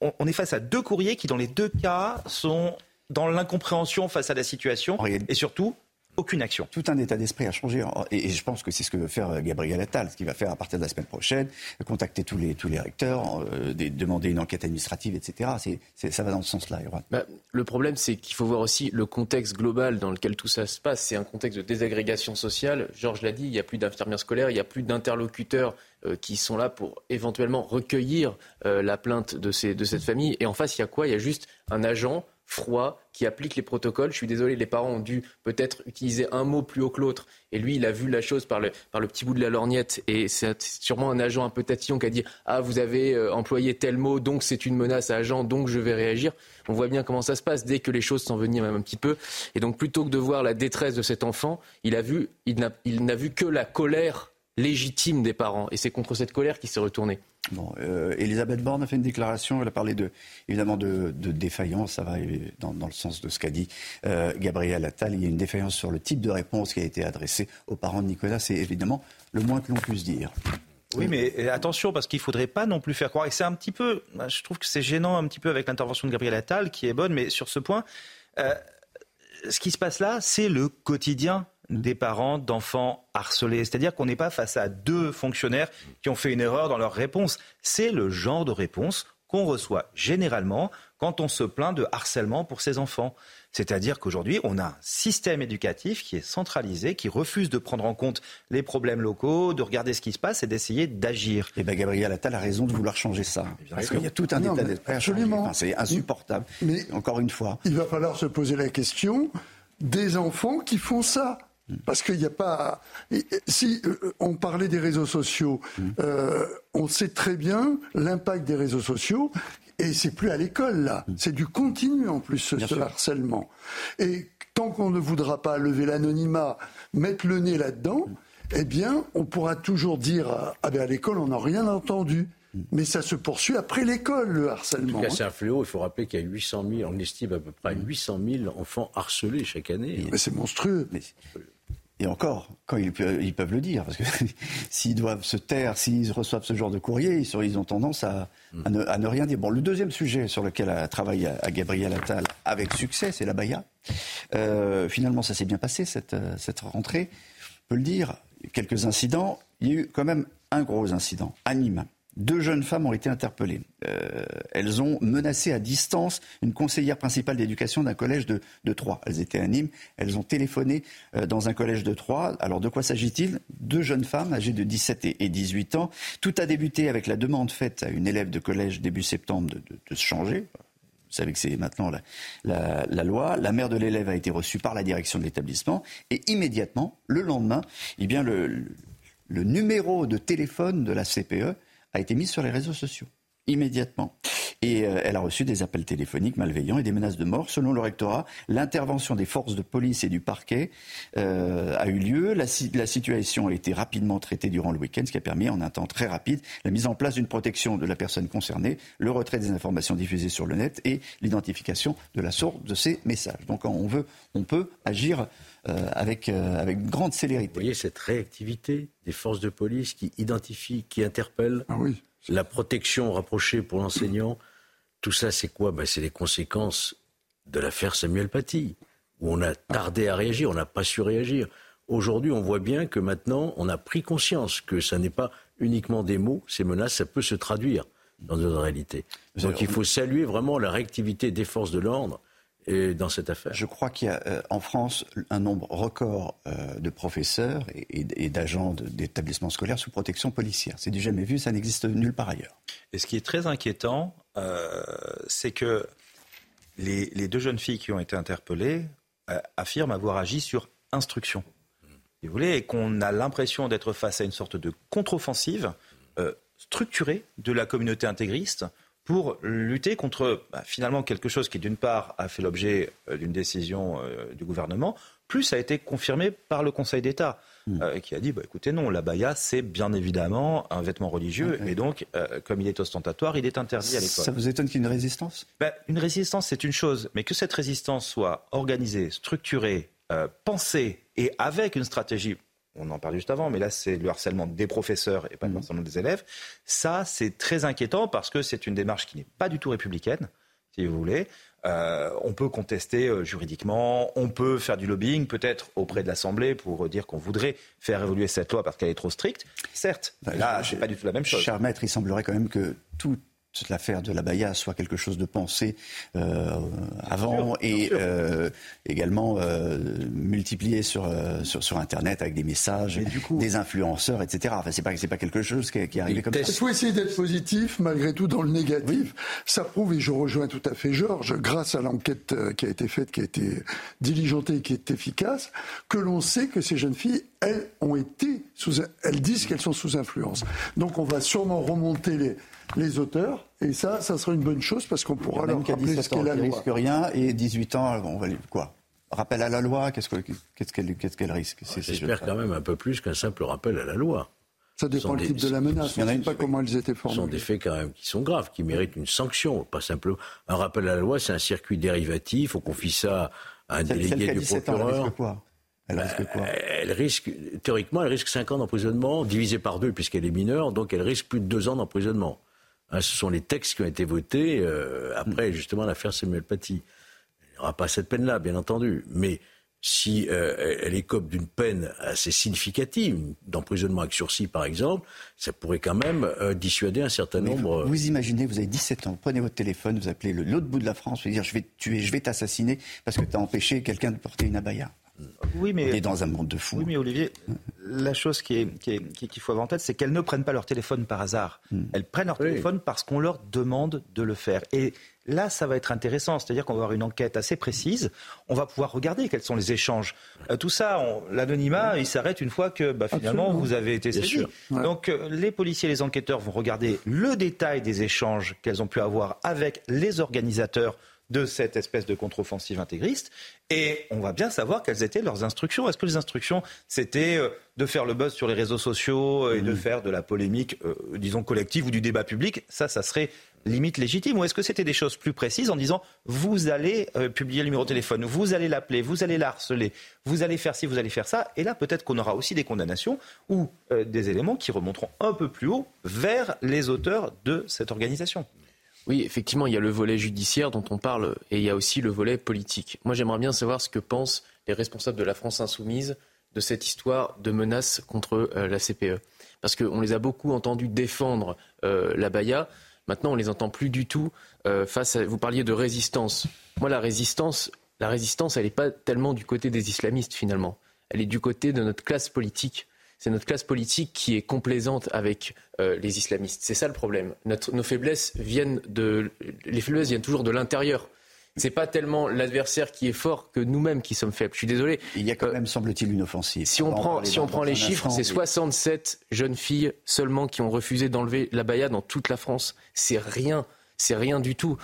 on est face à deux courriers qui, dans les deux cas, sont dans l'incompréhension face à la situation et surtout aucune action. Tout un état d'esprit a changé. Et, je pense que c'est ce que veut faire euh, Gabriel Attal, ce qu'il va faire à partir de la semaine prochaine, contacter tous les, tous les recteurs, euh, demander une enquête administrative, etc. C'est, ça va dans ce sens-là, bah, le problème, c'est qu'il faut voir aussi le contexte global dans lequel tout ça se passe. C'est un contexte de désagrégation sociale. Georges l'a dit, il n'y a plus d'infirmières scolaires, il n'y a plus d'interlocuteurs euh, qui sont là pour éventuellement recueillir la plainte de, ces, de cette famille. Et en face, il y a quoi? Il y a juste un agent froid, qui applique les protocoles. Je suis désolé, les parents ont dû peut-être utiliser un mot plus haut que l'autre. Et lui, il a vu la chose par le, par le petit bout de la lorgnette. Et c'est sûrement un agent un peu tatillon qui a dit Ah, vous avez euh, employé tel mot, donc c'est une menace à agent, donc je vais réagir. On voit bien comment ça se passe dès que les choses s'enveniment un petit peu. Et donc, plutôt que de voir la détresse de cet enfant, il a vu, il n'a vu que la colère légitime des parents. Et c'est contre cette colère qu'il s'est retourné. Bon, euh, Elisabeth Borne a fait une déclaration, elle a parlé de, évidemment de, défaillance, ça va dans, le sens de ce qu'a dit euh, Gabriel Attal. Il y a une défaillance sur le type de réponse qui a été adressée aux parents de Nicolas, c'est évidemment le moins que l'on puisse dire. Oui, mais euh, attention, parce qu'il ne faudrait pas non plus faire croire, et c'est un petit peu, je trouve que c'est gênant un petit peu avec l'intervention de Gabriel Attal, qui est bonne, mais sur ce point, ce qui se passe là, c'est le quotidien des parents d'enfants harcelés. C'est-à-dire qu'on n'est pas face à deux fonctionnaires qui ont fait une erreur dans leur réponse. C'est le genre de réponse qu'on reçoit généralement quand on se plaint de harcèlement pour ses enfants. C'est-à-dire qu'aujourd'hui, on a un système éducatif qui est centralisé, qui refuse de prendre en compte les problèmes locaux, de regarder ce qui se passe et d'essayer d'agir. Et eh bien, Gabriel Attal a raison de vouloir changer ça. Parce qu'il y a tout un état d'esprit Absolument. c'est insupportable. Mais encore une fois. Il va falloir se poser la question des enfants qui font ça. Parce qu'il n'y a pas. Si euh, on parlait des réseaux sociaux, euh, on sait très bien l'impact des réseaux sociaux. Et c'est plus à l'école là, c'est du continu en plus ce, harcèlement. Et tant qu'on ne voudra pas lever l'anonymat, mettre le nez là-dedans, eh bien, on pourra toujours dire ah ben à l'école on n'a rien entendu. Mais ça se poursuit après l'école, le harcèlement. En tout cas, c'est un fléau. Il faut rappeler qu'il y a 800 000, on estime à peu près 800 000 enfants harcelés chaque année. Mais c'est monstrueux. Mais... Et encore, quand ils, peuvent le dire, parce que s'ils doivent se taire, s'ils reçoivent ce genre de courrier, ils, ont tendance à, ne, rien dire. Bon, le deuxième sujet sur lequel a travaillé à, Gabriel Attal avec succès, c'est la Baïa. Euh, finalement, ça s'est bien passé, cette, cette rentrée. On peut le dire, quelques incidents. Il y a eu quand même un gros incident à Nîmes. Deux jeunes femmes ont été interpellées. Euh, elles ont menacé à distance une conseillère principale d'éducation d'un collège de, de, Troyes. Elles étaient à Nîmes. Elles ont téléphoné euh, dans un collège de Troyes. Alors de quoi s'agit-il? Deux jeunes femmes âgées de 17 et, 18 ans. Tout a débuté avec la demande faite à une élève de collège début septembre de, de, se changer. Vous savez que c'est maintenant la, la, loi. La mère de l'élève a été reçue par la direction de l'établissement et immédiatement, le lendemain, eh bien le, le numéro de téléphone de la CPE a été mise sur les réseaux sociaux immédiatement. Et euh, elle a reçu des appels téléphoniques malveillants et des menaces de mort. Selon le rectorat, l'intervention des forces de police et du parquet euh, a eu lieu. La, la, situation a été rapidement traitée durant le week-end, ce qui a permis en un temps très rapide la mise en place d'une protection de la personne concernée, le retrait des informations diffusées sur le net et l'identification de la source de ces messages. Donc on, veut, on peut agir avec, avec grande célérité. Vous voyez cette réactivité des forces de police qui identifient, qui interpellent ah oui la protection rapprochée pour l'enseignant, tout ça, c'est quoi? Ben, C'est les conséquences de l'affaire Samuel Paty, où on a tardé à réagir, on n'a pas su réagir. Aujourd'hui, on voit bien que maintenant, on a pris conscience que ça n'est pas uniquement des mots, ces menaces, ça peut se traduire dans notre réalité. Donc il faut saluer vraiment la réactivité des forces de l'ordre dans cette affaire Je crois qu'il y a euh, en France un nombre record euh, de professeurs et, d'agents d'établissements scolaires sous protection policière. C'est du jamais vu, ça n'existe nulle part ailleurs. Et ce qui est très inquiétant, euh, c'est que les, deux jeunes filles qui ont été interpellées affirment avoir agi sur instruction. vous voulez, et qu'on a l'impression d'être face à une sorte de contre-offensive structurée de la communauté intégriste pour lutter contre bah, finalement quelque chose qui, d'une part, a fait l'objet euh, d'une décision euh, du gouvernement, plus a été confirmé par le Conseil d'État. hmm. euh, qui a dit bah, écoutez, non, la baya, c'est bien évidemment un vêtement religieux, et donc, euh, comme il est ostentatoire, il est interdit à l'école. Ça vous étonne qu'il y ait une résistance? Bah, Une résistance, c'est une chose, mais que cette résistance soit organisée, structurée, pensée et avec une stratégie on en parlait juste avant, mais là c'est le harcèlement des professeurs et pas le hmm. harcèlement des élèves. Ça, c'est très inquiétant parce que c'est une démarche qui n'est pas du tout républicaine, si vous voulez. Euh, on peut contester euh, juridiquement, on peut faire du lobbying peut-être auprès de l'Assemblée pour dire qu'on voudrait faire évoluer cette loi parce qu'elle est trop stricte. Certes, bah, là, c'est pas du tout la même chose. Cher maître, il semblerait quand même que tout l'affaire de la Baïa soit quelque chose de pensé euh, avant et euh, également euh, multiplié sur, sur, sur Internet avec des messages, des influenceurs, etc. Enfin, c'est pas c'est pas quelque chose qui, qui est arrivé comme ça. Il faut essayer d'être positif malgré tout dans le négatif. Ça prouve et je rejoins tout à fait Georges, grâce à l'enquête qui a été faite, qui a été diligentée, qui est efficace, que l'on sait que ces jeunes filles elles ont été sous, elles disent qu'elles sont sous influence. Donc on va sûrement remonter les, les auteurs. Et ça, ça sera une bonne chose parce qu'on pourra leur rappeler ce qu'est la loi. risque rien et 18 ans, on va quoi? Rappel à la loi, qu'est-ce qu'elle qu'est-ce qu'elle risque? J'espère quand même un peu plus qu'un simple rappel à la loi. Ça dépend du type de la menace. On ne sait pas comment elles étaient formées. Ce sont des faits quand même qui sont graves, qui méritent une sanction, pas simplement. Un rappel à la loi, c'est un circuit dérivatif. On confie ça à un délégué du procureur. Elle risque quoi? Elle risque, théoriquement, elle risque 5 ans d'emprisonnement, divisé par deux puisqu'elle est mineure, donc elle risque plus de 2 ans d'emprisonnement. Hein, ce sont les textes qui ont été votés euh, après justement l'affaire Samuel Paty. Il n'y aura pas cette peine-là, bien entendu, mais si euh, elle écope d'une peine assez significative, d'emprisonnement avec sursis par exemple, ça pourrait quand même euh, dissuader un certain nombre. Vous, vous, imaginez, vous avez 17 ans, vous prenez votre téléphone, vous appelez l'autre bout de la France, vous dire je vais te tuer, je vais t'assassiner parce que tu as empêché quelqu'un de porter une abaya. Oui, mais, on est dans un monde de fous. Oui, mais Olivier, la chose qu'il qui qui faut avoir en tête, c'est qu'elles ne prennent pas leur téléphone par hasard. Hmm. Elles prennent leur téléphone parce qu'on leur demande de le faire. Et là, ça va être intéressant. C'est-à-dire qu'on va avoir une enquête assez précise. On va pouvoir regarder quels sont les échanges. Euh, tout ça, l'anonymat, il s'arrête une fois que bah, finalement vous avez été saisi. Donc euh, les policiers et les enquêteurs vont regarder le détail des échanges qu'elles ont pu avoir avec les organisateurs de cette espèce de contre-offensive intégriste. Et on va bien savoir quelles étaient leurs instructions. Est-ce que les instructions, c'était euh, de faire le buzz sur les réseaux sociaux et de mmh. faire de la polémique, euh, disons, collective ou du débat public? Ça, ça serait limite légitime Ou est-ce que c'était des choses plus précises en disant vous allez euh, publier le numéro de téléphone, vous allez l'appeler, vous allez la harceler, vous allez faire ci, vous allez faire ça? Et là, peut-être qu'on aura aussi des condamnations ou des éléments qui remonteront un peu plus haut vers les auteurs de cette organisation. Oui, effectivement, il y a le volet judiciaire dont on parle et il y a aussi le volet politique. Moi, j'aimerais bien savoir ce que pensent les responsables de la France insoumise de cette histoire de menace contre euh, la CPE. Parce qu'on les a beaucoup entendus défendre euh, la Baïa. Maintenant, on les entend plus du tout euh, face à. Vous parliez de résistance. Moi, la résistance, la résistance, elle n'est pas tellement du côté des islamistes finalement. Elle est du côté de notre classe politique c'est notre classe politique qui est complaisante avec euh, les islamistes. C'est ça le problème. nos faiblesses viennent de, les faiblesses viennent toujours de l'intérieur. C'est pas tellement l'adversaire qui est fort que nous-mêmes qui sommes faibles. Je suis désolé. Il y a quand euh, même, semble-t-il, une offensive. Si on prend, si on prend les chiffres, c'est 67 jeunes filles seulement qui ont refusé d'enlever la baya dans toute la France. C'est rien c'est rien du tout.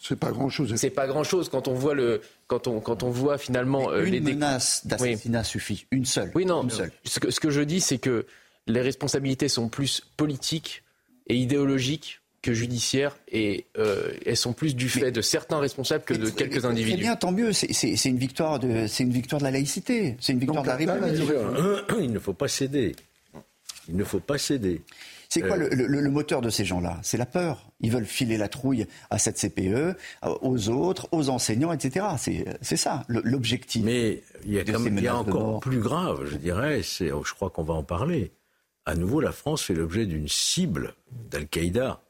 c'est pas grand chose. C'est pas grand chose quand on voit le quand on quand on voit finalement euh, une les menace d'assassinat suffit, une seule. Oui non. seule. Ce, que, ce que je dis c'est que les responsabilités sont plus politiques et idéologiques que judiciaires et euh, elles sont plus du fait de certains responsables que de quelques individus. Très bien, tant mieux. C'est une victoire de c'est une victoire de la laïcité. C'est une victoire de la République. Il ne faut pas céder. Il ne faut pas céder. C'est quoi euh, le, moteur de ces gens-là? C'est la peur. Ils veulent filer la trouille à cette CPE, euh, aux autres, aux enseignants, etc. C'est ça l'objectif. Mais il y a, quand même, encore plus grave, je dirais, oh, je crois qu'on va en parler. À nouveau, la France fait l'objet d'une cible d'Al-Qaïda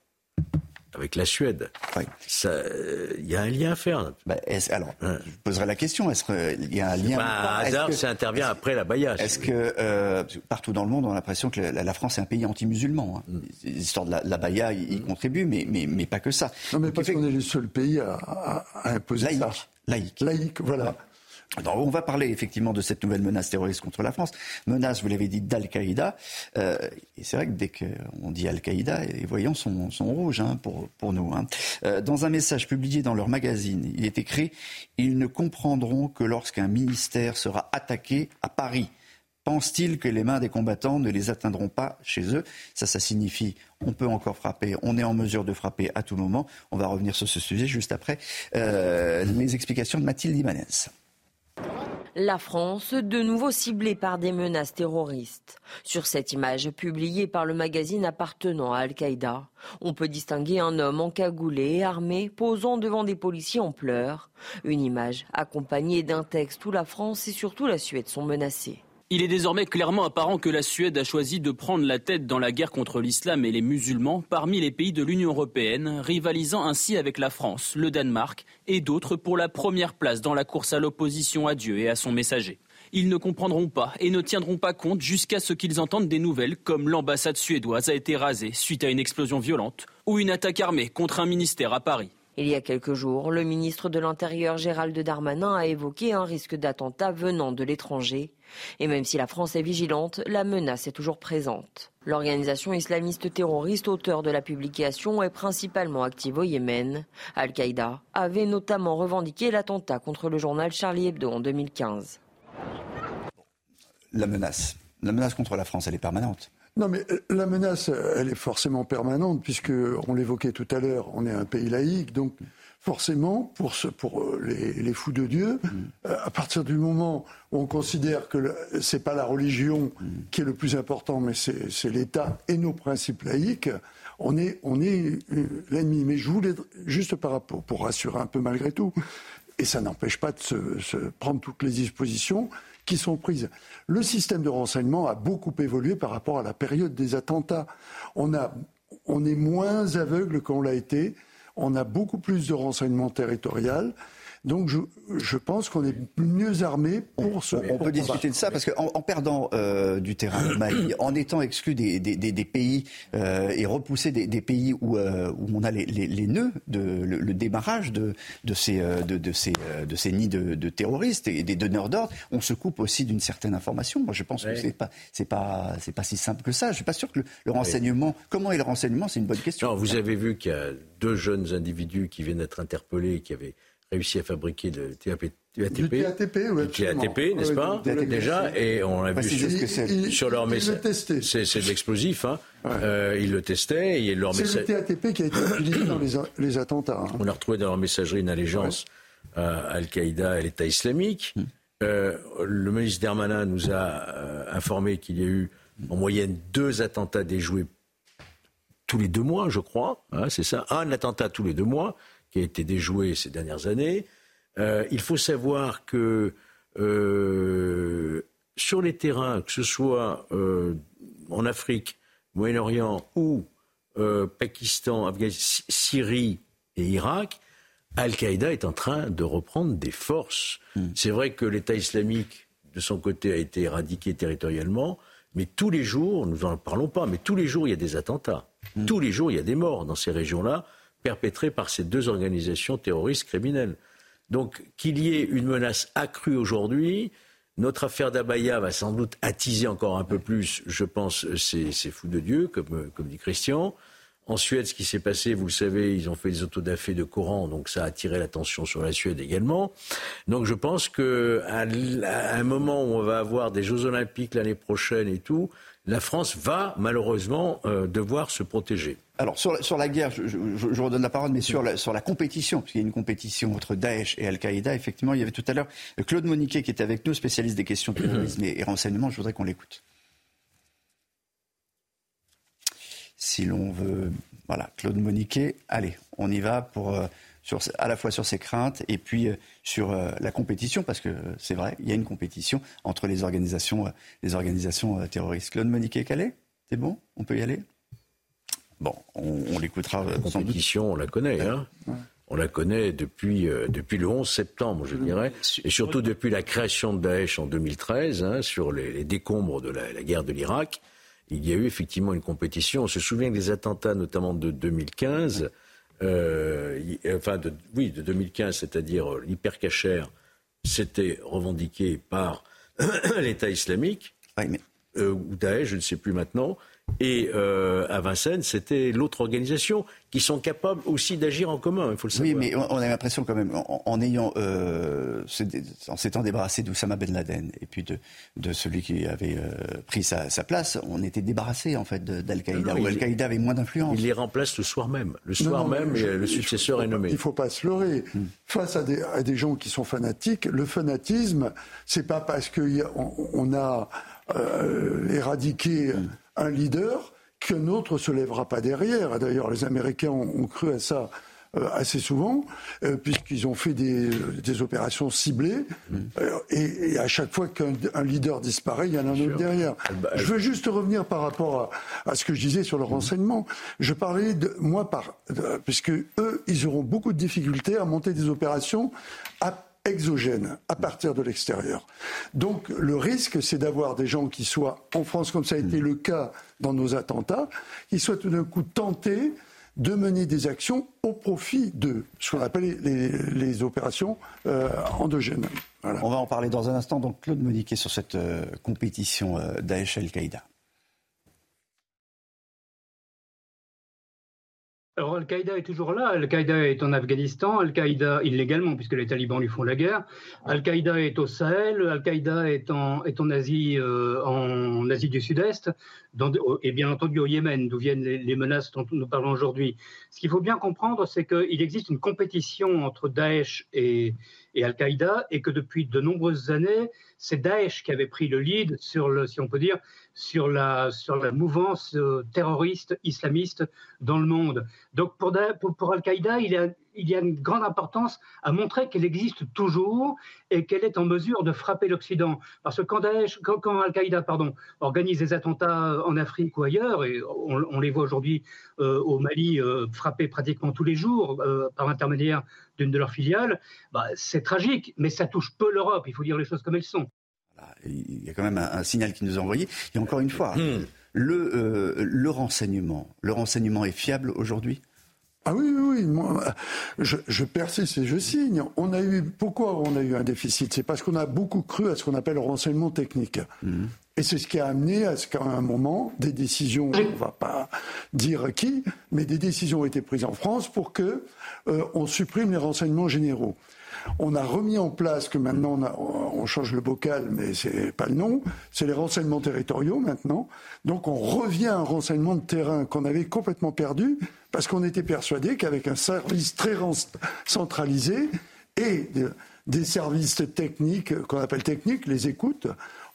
avec la Suède. Il y a un lien à faire. Bah, alors, hein. je poserai la question. Est-ce qu'il y a un lien bah, hasard, ça intervient après la baillage. Est-ce que euh, partout dans le monde, on a l'impression que la, France est un pays anti-musulman hein. Mm. L'histoire de la, la Baïa y, contribue, mais, mais, mais, pas que ça. Non, mais parce qu'on est le seul pays à, imposer laïque, ça. Laïque. Laïque, voilà on va parler effectivement de cette nouvelle menace terroriste contre la France. Menace, vous l'avez dit, d'Al-Qaïda. Euh, et c'est vrai que dès qu'on dit Al-Qaïda, les voyants sont, rouges hein, pour, nous. Hein. Euh, dans un message publié dans leur magazine, il est écrit Ils ne comprendront que lorsqu'un ministère sera attaqué à Paris Pense-t-il que les mains des combattants ne les atteindront pas chez eux? Ça, ça signifie on peut encore frapper, on est en mesure de frapper à tout moment. On va revenir sur ce sujet juste après euh, les explications de Mathilde Imanez. La France, de nouveau ciblée par des menaces terroristes. Sur cette image publiée par le magazine appartenant à Al-Qaïda, on peut distinguer un homme encagoulé et armé posant devant des policiers en pleurs. Une image accompagnée d'un texte où la France et surtout la Suède sont menacées. Il est désormais clairement apparent que la Suède a choisi de prendre la tête dans la guerre contre l'islam et les musulmans parmi les pays de l'Union européenne, rivalisant ainsi avec la France, le Danemark et d'autres pour la première place dans la course à l'opposition à Dieu et à son messager. Ils ne comprendront pas et ne tiendront pas compte jusqu'à ce qu'ils entendent des nouvelles comme l'ambassade suédoise a été rasée suite à une explosion violente ou une attaque armée contre un ministère à Paris. Il y a quelques jours, le ministre de l'Intérieur Gérald Darmanin a évoqué un risque d'attentat venant de l'étranger. Et même si la France est vigilante, la menace est toujours présente. L'organisation islamiste terroriste auteur de la publication est principalement active au Yémen. Al-Qaïda avait notamment revendiqué l'attentat contre le journal Charlie Hebdo en 2015. La menace. La menace contre la France, elle est permanente. Non, mais euh, la menace, euh, elle est forcément permanente, puisque on l'évoquait tout à l'heure, on est un pays laïque, donc forcément, pour, pour euh, les, fous de Dieu, mm. à partir du moment où on considère que ce n'est pas la religion mm. qui est le plus important, mais c'est l'État et nos principes laïques, on est, on est l'ennemi. Mais je voulais, juste par rapport, pour rassurer un peu malgré tout, et ça n'empêche pas de se, prendre toutes les dispositions, qui sont prises. Le système de renseignement a beaucoup évolué par rapport à la période des attentats. On, est moins aveugle qu'on l'a été. On a beaucoup plus de renseignements territorial. Donc je, je pense qu'on est mieux armé pour ce. On, peut discuter de ça parce qu'en en, perdant euh, du terrain au Mali, en étant exclu des, des, des, pays euh, et repoussé des, pays où, euh, où on a les, les, les nœuds, de, le, démarrage de, de, ces, de, de, ces, de ces nids de, de terroristes et des donneurs d'ordre, on se coupe aussi d'une certaine information. Moi, je pense que c'est pas c'est pas c'est pas si simple que ça. Je suis pas sûr que le, renseignement, comment est le renseignement, c'est une bonne question. vous avez vu qu'il y a deux jeunes individus qui viennent d'être interpellés, qui avaient réussi à fabriquer le TAP, TATP, TATP, oui, TATP n'est-ce pas Déjà, et on l'a vu sur, sur, leur message. C'est de l'explosif. Hein. Euh, ils le testaient. Et leur c'est le TATP qui a été utilisé dans les, les attentats. Hein. On a retrouvé dans leur messagerie une allégeance à Al-Qaïda et à l'État islamique. Hmm. Euh, le ministre Dermanin nous a euh, informé qu'il y a eu en moyenne deux attentats déjoués tous les deux mois, je crois. Hein, c'est ça, un attentat tous les deux mois qui a été déjoué ces dernières années. Euh, il faut savoir que euh, sur les terrains, que ce soit euh, en Afrique, Moyen-Orient ou Pakistan, Afghanistan, Syrie et Irak, Al-Qaïda est en train de reprendre des forces. Hmm. C'est vrai que l'État islamique, de son côté, a été éradiqué territorialement, mais tous les jours, nous n'en parlons pas, mais tous les jours, il y a des attentats. Hmm. Tous les jours, il y a des morts dans ces régions-là perpétrés par ces deux organisations terroristes criminelles. Donc qu'il y ait une menace accrue aujourd'hui, notre affaire d'Abaya va sans doute attiser encore un peu plus, je pense, ces, fous de Dieu, comme, comme dit Christian. En Suède, ce qui s'est passé, vous le savez, ils ont fait des autodafés de Coran, donc ça a attiré l'attention sur la Suède également. Donc je pense qu'à un moment où on va avoir des Jeux Olympiques l'année prochaine et tout, la France va malheureusement euh, devoir se protéger. Alors sur, la guerre, je, redonne la parole, mais sur la, compétition, parce qu'il y a une compétition entre Daesh et Al-Qaïda, effectivement, il y avait tout à l'heure Claude Moniquet qui était avec nous, spécialiste des questions de terrorisme et, et renseignement. Je voudrais qu'on l'écoute. Si l'on veut, voilà, Claude Moniquet, allez, on y va pour euh, à la fois sur ses craintes et puis euh, sur euh, la compétition, parce que c'est vrai, il y a une compétition entre les organisations, euh, les organisations terroristes. Claude Monique Calais, c'est bon? On peut y aller? Bon, on, l'écoutera. La compétition, on la connaît. Hein on la connaît depuis, depuis le 11 septembre, je dirais, et surtout depuis la création de Daesh en 2013, hein, sur les, décombres de la, la guerre de l'Irak. Il y a eu effectivement une compétition. On se souvient des attentats, notamment de 2015. Euh, enfin, de, oui, de 2015, c'est-à-dire euh, l'hypercachère, c'était revendiqué par l'État islamique, euh, ou Daesh, je ne sais plus maintenant. Et euh, à Vincennes, c'était l'autre organisation qui sont capables aussi d'agir en commun. Il faut le savoir. Oui, mais on a l'impression quand même, en, ayant, euh, en s'étant débarrassé d'Oussama Ben Laden et puis de, de celui qui avait euh, pris sa, place, on était débarrassé en fait d'Al-Qaïda. Où Al-Qaïda avait moins d'influence. Il les remplace le soir même. Le soir même, le successeur est nommé. Il ne faut pas se leurrer. Hmm. Face à des, à des, gens qui sont fanatiques, le fanatisme, c'est pas parce qu'on on a euh, éradiqué hmm un leader qu'un autre se lèvera pas derrière. D'ailleurs, les Américains ont, cru à ça euh, assez souvent, euh, puisqu'ils ont fait des, opérations ciblées, mm. euh, et, à chaque fois qu'un leader disparaît, il y en a un autre derrière. Je veux juste revenir par rapport à, ce que je disais sur le mm. renseignement. Je parlais de moi par, puisque eux, ils auront beaucoup de difficultés à monter des opérations à exogène à partir de l'extérieur. Donc le risque, c'est d'avoir des gens qui soient, en France comme ça a été le cas dans nos attentats, qui soient tout d'un coup tentés de mener des actions au profit de ce qu'on appelle les, opérations euh, endogènes. On va en parler dans un instant. Donc Claude Moniquet sur cette euh, compétition euh, Daesh Alors Al-Qaïda est toujours là. Al-Qaïda est en Afghanistan. Al-Qaïda illégalement, puisque les talibans lui font la guerre. Al-Qaïda est au Sahel. Al-Qaïda est en, euh, Asie du Sud-Est, et bien entendu au Yémen, d'où viennent les, menaces dont nous parlons aujourd'hui. Ce qu'il faut bien comprendre, c'est qu'il existe une compétition entre Daesh et, et Al-Qaïda, et que depuis de nombreuses années, c'est Daesh qui avait pris le lead sur le, si on peut dire, sur la, sur la mouvance euh, terroriste islamiste dans le monde. Donc pour, pour, Al-Qaïda, il, il, y a une grande importance à montrer qu'elle existe toujours et qu'elle est en mesure de frapper l'Occident. Parce que quand, quand, Al-Qaïda pardon, organise des attentats en Afrique ou ailleurs, et on, les voit aujourd'hui euh, au Mali euh, frapper pratiquement tous les jours par l'intermédiaire d'une de leurs filiales, bah, c'est tragique, mais ça touche peu l'Europe, il faut dire les choses comme elles sont. Il y a quand même un, signal qui nous est envoyé. Et encore une fois, hmm. le, euh, le renseignement, le renseignement est fiable aujourd'hui? Ah oui, oui, oui. Moi, je, je, persiste et je signe. On a eu, pourquoi on a eu un déficit? C'est parce qu'on a beaucoup cru à ce qu'on appelle le renseignement technique. Hmm. Et c'est ce qui a amené à ce qu'à un moment, des décisions, on ne va pas dire qui, mais des décisions ont été prises en France pour que euh, on supprime les renseignements généraux. On a remis en place que maintenant on, change le bocal, mais c'est pas le nom. C'est les renseignements territoriaux maintenant. Donc on revient à un renseignement de terrain qu'on avait complètement perdu parce qu'on était persuadé qu'avec un service très centralisé et des services techniques qu'on appelle techniques, les écoutes,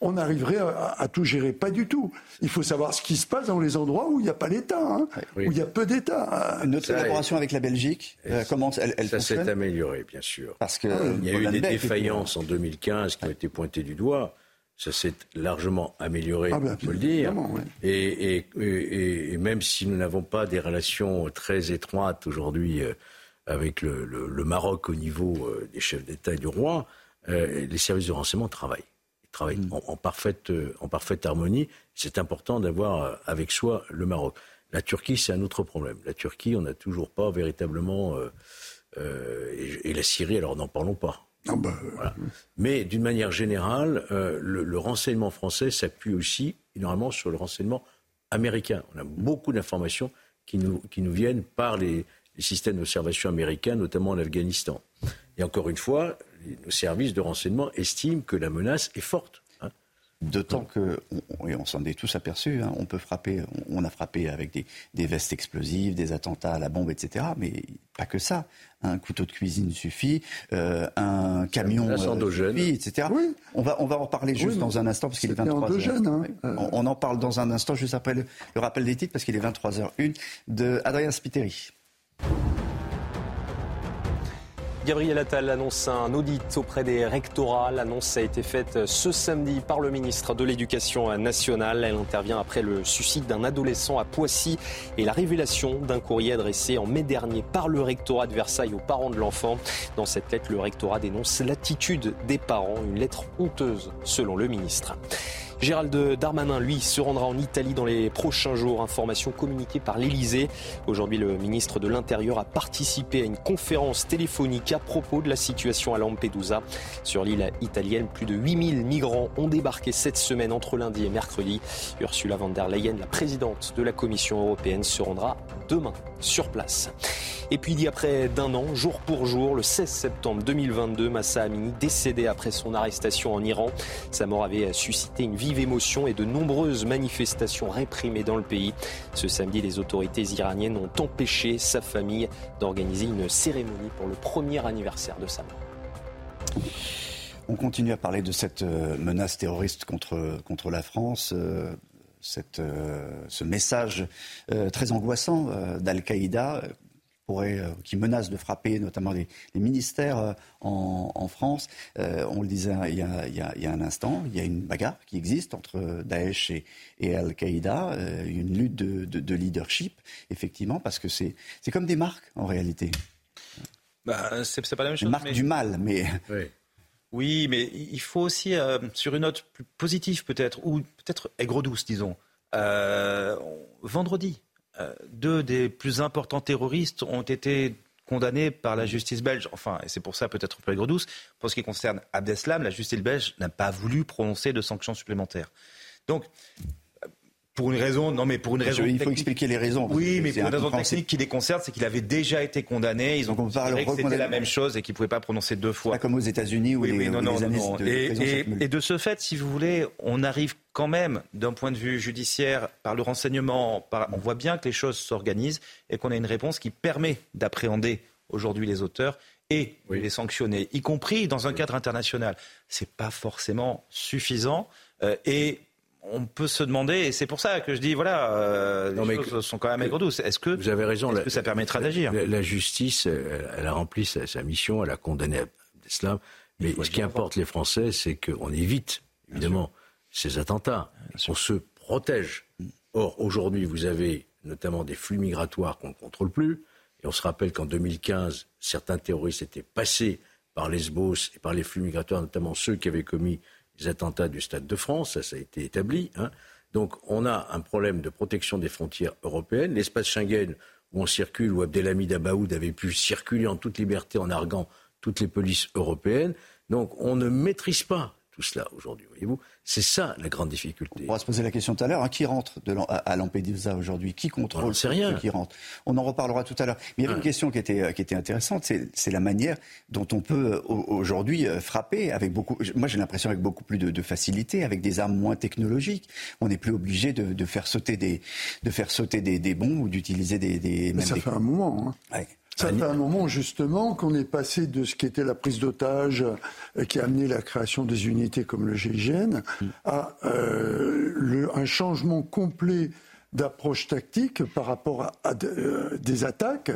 on arriverait à, tout gérer. Pas du tout. Il faut savoir ce qui se passe dans les endroits où il n'y a pas l'État, hein, où il y a peu d'État. Notre collaboration avec la Belgique, euh, comment elle, elle Ça s'est amélioré, bien sûr. Parce que il y a eu des défaillances en 2015 qui ont été pointées du doigt. Ça s'est largement amélioré, ah, on peut le dire. Et, et, même si nous n'avons pas des relations très étroites aujourd'hui euh, avec le, Maroc au niveau euh, des chefs d'État et du roi, les services de renseignement travaillent travaille mm. en, parfaite, euh, en parfaite harmonie. C'est important d'avoir euh, avec soi le Maroc. La Turquie, c'est un autre problème. La Turquie, on n'a toujours pas véritablement. Euh, et, la Syrie, alors n'en parlons pas. Ah bah, Mais d'une manière générale, le, renseignement français s'appuie aussi énormément sur le renseignement américain. On a beaucoup d'informations qui nous, qui nous viennent par les, les systèmes d'observation américains, notamment en Afghanistan. Et encore une fois, nos services de renseignement estiment que la menace est forte. Hein. D'autant que, et on s'en est tous aperçus, hein, on peut frapper, on a frappé avec des, vestes explosives, des attentats à la bombe, etc. Mais pas que ça. Un couteau de cuisine suffit, euh, un camion euh, suffit, etc. On, va, on va en parler juste dans un instant parce qu'il est 23 h hein. on, en parle dans un instant juste après le, le rappel des titres parce qu'il est 23h01 de Adrien Spiteri. Gabriel Attal annonce un audit auprès des rectorats. L'annonce a été faite ce samedi par le ministre de l'Éducation nationale. Elle intervient après le suicide d'un adolescent à Poissy et la révélation d'un courrier adressé en mai dernier par le rectorat de Versailles aux parents de l'enfant. Dans cette lettre, le rectorat dénonce l'attitude des parents, une lettre honteuse selon le ministre. Gérald Darmanin, lui, se rendra en Italie dans les prochains jours. Information communiquée par l'Elysée. Aujourd'hui, le ministre de l'Intérieur a participé à une conférence téléphonique à propos de la situation à Lampedusa. Sur l'île italienne, plus de 8000 migrants ont débarqué cette semaine entre lundi et mercredi. Ursula von der Leyen, la présidente de la Commission européenne, se rendra demain sur place. Et puis, il y a près d'un an, jour pour jour, le 16 septembre 2022, Massa Amini, décédé après son arrestation en Iran. Sa mort avait suscité une vive émotion et de nombreuses manifestations réprimées dans le pays. Ce samedi, les autorités iraniennes ont empêché sa famille d'organiser une cérémonie pour le premier anniversaire de sa mort. On continue à parler de cette euh, menace terroriste contre, contre la France. Euh, cette, euh, ce message très angoissant d'Al-Qaïda qui menace de frapper notamment les, ministères en, France. on le disait il y, a, un instant, il y a une bagarre qui existe entre Daesh et, Al-Qaïda, une lutte de, leadership, effectivement, parce que c'est comme des marques en réalité. Bah, c'est pas la même chose. Une marque du mal, mais. Oui, mais il faut aussi, euh, sur une note plus positive peut-être, ou peut-être aigre-douce, disons, euh, vendredi, euh, deux des plus importants terroristes ont été condamnés par la justice belge. Enfin, et c'est pour ça peut-être peu aigre-douce. Pour ce qui concerne Abdeslam, la justice belge n'a pas voulu prononcer de sanctions supplémentaires. Donc, pour une raison, non mais pour une raison. Il faut expliquer les raisons. Oui, mais pour une raison technique qui les concerne, c'est qu'il avait déjà été condamné. Ils ont que c'était la même chose et qu'il ne pouvait pas prononcer deux fois. Pas comme aux États-Unis où oui, les, oui, non, non, non, de et, et, de ce fait, si vous voulez, on arrive quand même, d'un point de vue judiciaire, par le renseignement, par... on voit bien que les choses s'organisent et qu'on a une réponse qui permet d'appréhender aujourd'hui les auteurs et les sanctionner, y compris dans un cadre international. C'est pas forcément suffisant euh, et on peut se demander, et c'est pour ça que je dis, voilà, euh, les choses sont quand même aigre douces. Est-ce que, vous avez raison, est-ce que ça permettra d'agir? la, justice, elle, a rempli sa, mission, elle a condamné l'islam. Mais ce qui importe les Français, c'est qu'on évite, évidemment, ces attentats. On se protège. Or, aujourd'hui, vous avez notamment des flux migratoires qu'on ne contrôle plus. Et on se rappelle qu'en 2015, certains terroristes étaient passés par Lesbos et par les flux migratoires, notamment ceux qui avaient commis les attentats du Stade de France, ça, a été établi. Hein. Donc on a un problème de protection des frontières européennes. L'espace Schengen, où on circule, où Abdelhamid Abaoud avait pu circuler en toute liberté en arguant toutes les polices européennes. Donc on ne maîtrise pas tout cela aujourd'hui, voyez-vous. C'est ça la grande difficulté. On va se poser la question tout à l'heure. Hein, qui rentre de à Lampedusa aujourd'hui? Qui contrôle ceux qui rentrent On en reparlera tout à l'heure. Mais il y avait une question qui était, euh, qui était intéressante, c'est la manière dont on peut euh, aujourd'hui euh, frapper avec beaucoup. Moi, j'ai l'impression avec beaucoup plus de, facilité, avec des armes moins technologiques. On n'est plus obligé de, de, faire sauter des, de faire sauter des, des bombes ou d'utiliser des, des. Mais ça fait un moment. Hein. Ça fait un moment justement qu'on est passé de ce qui était la prise d'otage euh, qui a amené la création des unités comme le GIGN à euh, un changement complet d'approche tactique par rapport à, euh, des attaques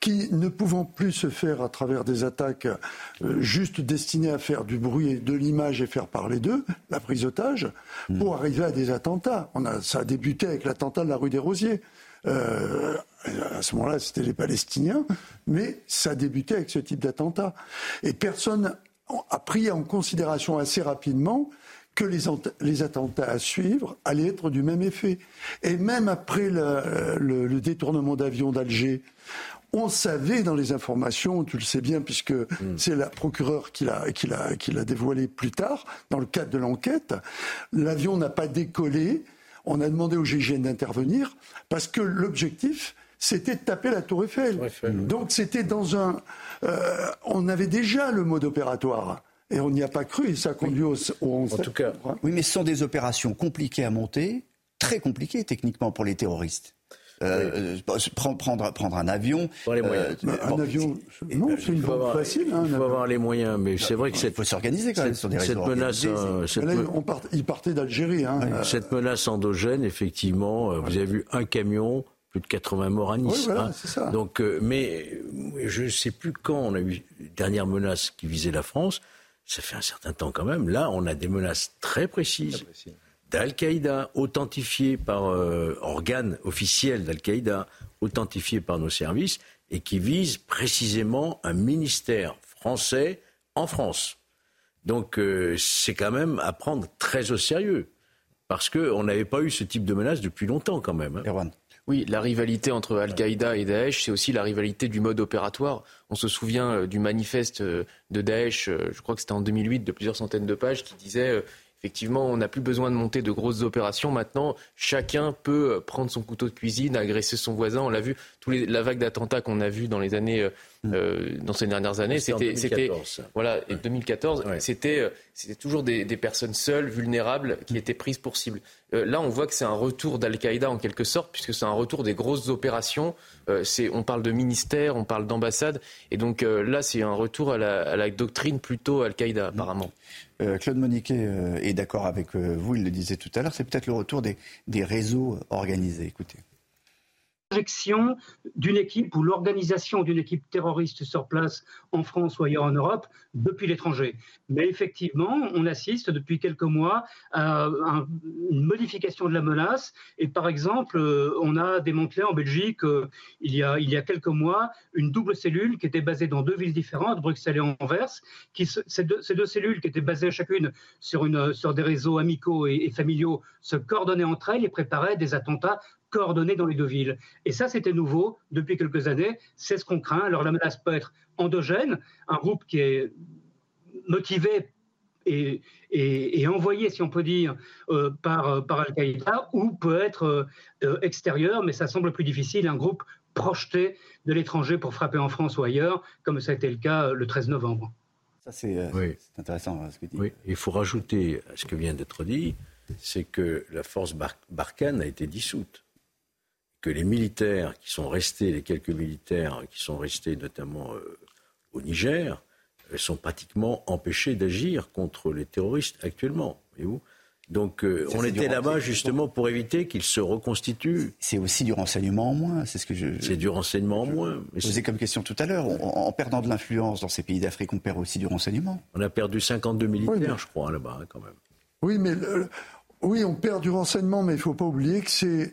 qui, ne pouvant plus se faire à travers des attaques juste destinées à faire du bruit et de l'image et faire parler d'eux, la prise d'otage, pour arriver à des attentats. On a, ça a débuté avec l'attentat de la rue des Rosiers. Euh, à ce moment-là, c'était les Palestiniens, mais ça débutait avec ce type d'attentat. Et personne a pris en considération assez rapidement que les, les, attentats à suivre allaient être du même effet. Et même après le, le, détournement d'avion d'Alger, on savait dans les informations, tu le sais bien, puisque mm. c'est la procureure qui l'a dévoilé plus tard, dans le cadre de l'enquête, l'avion n'a pas décollé on a demandé au GIGN d'intervenir parce que l'objectif, c'était de taper la Tour Eiffel. Donc c'était dans un... Euh, on avait déjà le mode opératoire. Et on n'y a pas cru, et ça a conduit au, En tout cas, oui, mais ce sont des opérations compliquées à monter, très compliquées techniquement pour les terroristes. Euh, euh, prendre, prendre un avion. les moyens. Euh, un avion, non, c'est une bombe facile. Hein, il faut avoir les moyens, mais c'est vrai que il faut s'organiser quand même sur des cette menace. Cette on part, il partait d'Algérie. Hein. Cette menace endogène, effectivement, vous avez vu un camion plus de 80 morts à Nice. Oui, voilà, hein. ça. Donc, mais je ne sais plus quand on a eu une dernière menace qui visait la France. Ça fait un certain temps quand même. Là, on a des menaces très précises. Très précises d'Al-Qaïda, authentifié par euh, organe d'Al-Qaïda, authentifié par nos services, et qui vise précisément un ministère français en France. Donc euh, c'est quand même à prendre très au sérieux. parce qu'on n'avait pas eu ce type de menace depuis longtemps quand même. Hein. Oui, la rivalité entre Al-Qaïda et Daesh, c'est aussi la rivalité du mode opératoire. On se souvient euh, du manifeste euh, de Daesh, je crois que c'était en 2008, de plusieurs centaines de pages, qui disait effectivement, on n'a plus besoin de monter de grosses opérations. Maintenant, chacun peut prendre son couteau de cuisine, agresser son voisin. On l'a vu, tous les, la vague d'attentats qu'on a vu dans les années, mm. dans ces dernières années, c'était, c'était, voilà, et 2014, c'était, c'était toujours des, des, personnes seules, vulnérables, qui étaient prises pour cible. Euh, là, on voit que c'est un retour d'Al-Qaïda en quelque sorte, puisque c'est un retour des grosses opérations. Euh, on parle de ministère, on parle d'ambassade. Et donc euh, là, c'est un retour à la, doctrine plutôt Al-Qaïda, apparemment. Claude Moniquet est d'accord avec vous, il le disait tout à l'heure, c'est peut-être le retour des réseaux organisés. Écoutez d'une équipe ou l'organisation d'une équipe terroriste sur place en France ou ailleurs en Europe depuis l'étranger. Mais effectivement, on assiste depuis quelques mois à une modification de la menace. Et par exemple, euh, on a démantelé en Belgique, euh, il, y a, il y a quelques mois, une double cellule qui était basée dans deux villes différentes, Bruxelles et Anvers. Ces, deux, cellules qui étaient basées chacune sur, des réseaux amicaux et familiaux se coordonnaient entre elles et préparaient des attentats coordonnés dans les deux villes. Et ça, c'était nouveau depuis quelques années. C'est ce qu'on craint. Alors la menace peut être endogène, un groupe qui est motivé et, et, envoyé, si on peut dire, euh, par, par Al-Qaïda, ou peut être euh, extérieur, mais ça semble plus difficile, un groupe projeté de l'étranger pour frapper en France ou ailleurs, comme ça a été le cas euh, le 13 novembre. Ça, c'est intéressant hein, ce que dit. Oui, il faut rajouter à ce que vient d'être dit, c'est que la force Barkhane a été dissoute que les militaires qui sont restés, les quelques militaires qui sont restés notamment euh, au Niger, euh, sont pratiquement empêchés d'agir contre les terroristes actuellement. Voyez-vous donc euh, on était là-bas justement pour éviter qu'ils se reconstituent. C'est aussi du renseignement en moins, c'est ce que je. C'est du renseignement en moins. Je posais comme question tout à l'heure. En, perdant de l'influence dans ces pays d'Afrique, on perd aussi du renseignement. On a perdu 52 militaires, je crois, là-bas, hein, quand même. Oui, mais oui, on perd du renseignement, mais il ne faut pas oublier que c'est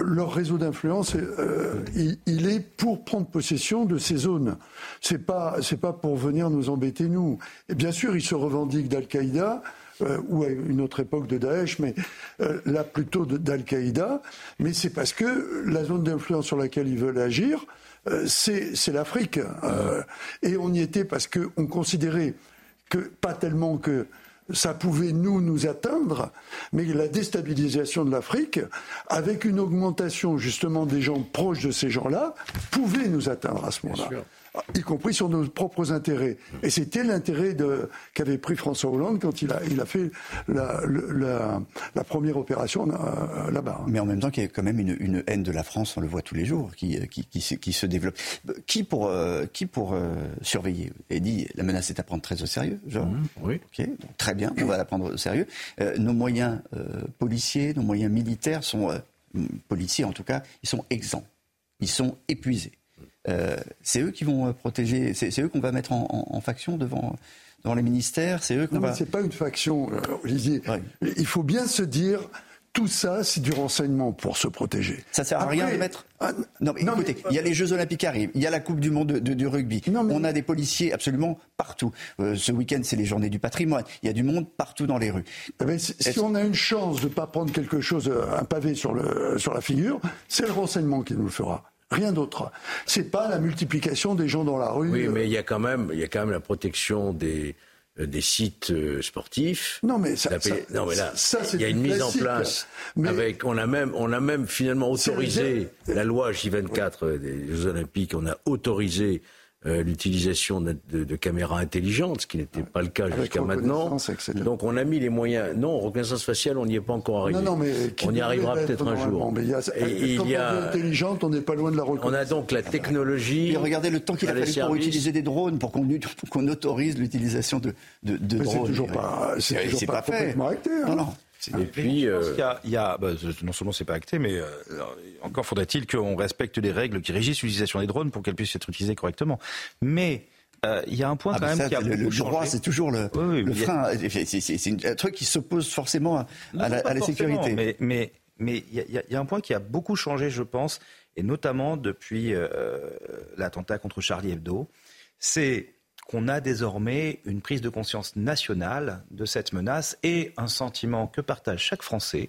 leur réseau d'influence. Euh, il, est pour prendre possession de ces zones. C'est pas pas pour venir nous embêter nous. Et bien sûr, ils se revendiquent d'Al-Qaïda. Euh, ou à une autre époque de Daesh, mais euh, là plutôt d'Al-Qaïda. Mais c'est parce que la zone d'influence sur laquelle ils veulent agir, c'est l'Afrique. et on y était parce qu'on considérait que, pas tellement que ça pouvait nous nous atteindre, mais la déstabilisation de l'Afrique, avec une augmentation justement des gens proches de ces gens-là, pouvait nous atteindre à ce moment-là y compris sur nos propres intérêts. Et c'était l'intérêt qu'avait pris François Hollande quand il a, il a fait la, la, première opération euh, là-bas. Mais en même temps, il y a quand même une, une, haine de la France, on le voit tous les jours, qui, qui, qui, se développe. Qui pour, euh, qui pour euh, surveiller? Et dit, la menace est à prendre très au sérieux, genre. Mmh, oui. Ok, très bien, on va la prendre au sérieux. nos moyens policiers, nos moyens militaires sont, policiers en tout cas, ils sont exempts. Ils sont épuisés. Euh, c'est eux qui vont euh, protéger, c'est eux qu'on va mettre en, faction devant, devant les ministères, c'est eux qu'on va. C'est pas une faction, euh, Olivier. Il faut bien se dire. Tout ça, c'est du renseignement pour se protéger. Ça sert à rien de mettre. Ah, non, mais écoutez, il y a les Jeux Olympiques arrivent, il y a la Coupe du Monde de, du rugby. On a des policiers absolument partout. ce week-end, c'est les Journées du patrimoine. Il y a du monde partout dans les rues. Eh si on a une chance de ne pas prendre quelque chose, un pavé sur, le, sur la figure, c'est le renseignement qui nous le fera. Rien d'autre. C'est pas la multiplication des gens dans la rue. Oui, mais il y a quand même, il y a quand même la protection des euh, des sites euh, sportifs. Non mais ça, non, mais là, il y a une mise en place avec on a même on a même finalement autorisé la loi J24 des Jeux Olympiques, on a autorisé euh, l'utilisation de, de, caméras intelligentes, ce qui n'était pas le cas jusqu'à maintenant. Donc on a mis les moyens. Non, reconnaissance faciale, on n'y est pas encore arrivé. Non, non, mais on y arrivera peut-être un jour. Mais il y a, et, il y a intelligente, on n'est pas loin de la reconnaissance. On a donc la technologie. Et regardez le temps qu'il a fallu pour utiliser des drones, pour qu'on autorise l'utilisation de, de, de drones. C'est toujours pas, c'est toujours pas, pas, complètement acté. Hein. Non, non. Et puis, euh, il y a, bah, non seulement c'est pas acté, mais euh, encore faudrait-il qu'on respecte les règles qui régissent l'utilisation des drones pour qu'elles puissent être utilisées correctement. Mais euh, il y a un point ah, quand même qui a le, le droit, c'est toujours le, le frein. C'est un truc qui s'oppose forcément à, la, sécurité. Mais mais mais il y, y, a un point qui a beaucoup changé, je pense, et notamment depuis l'attentat contre Charlie Hebdo. C'est qu'on a désormais une prise de conscience nationale de cette menace et un sentiment que partage chaque Français,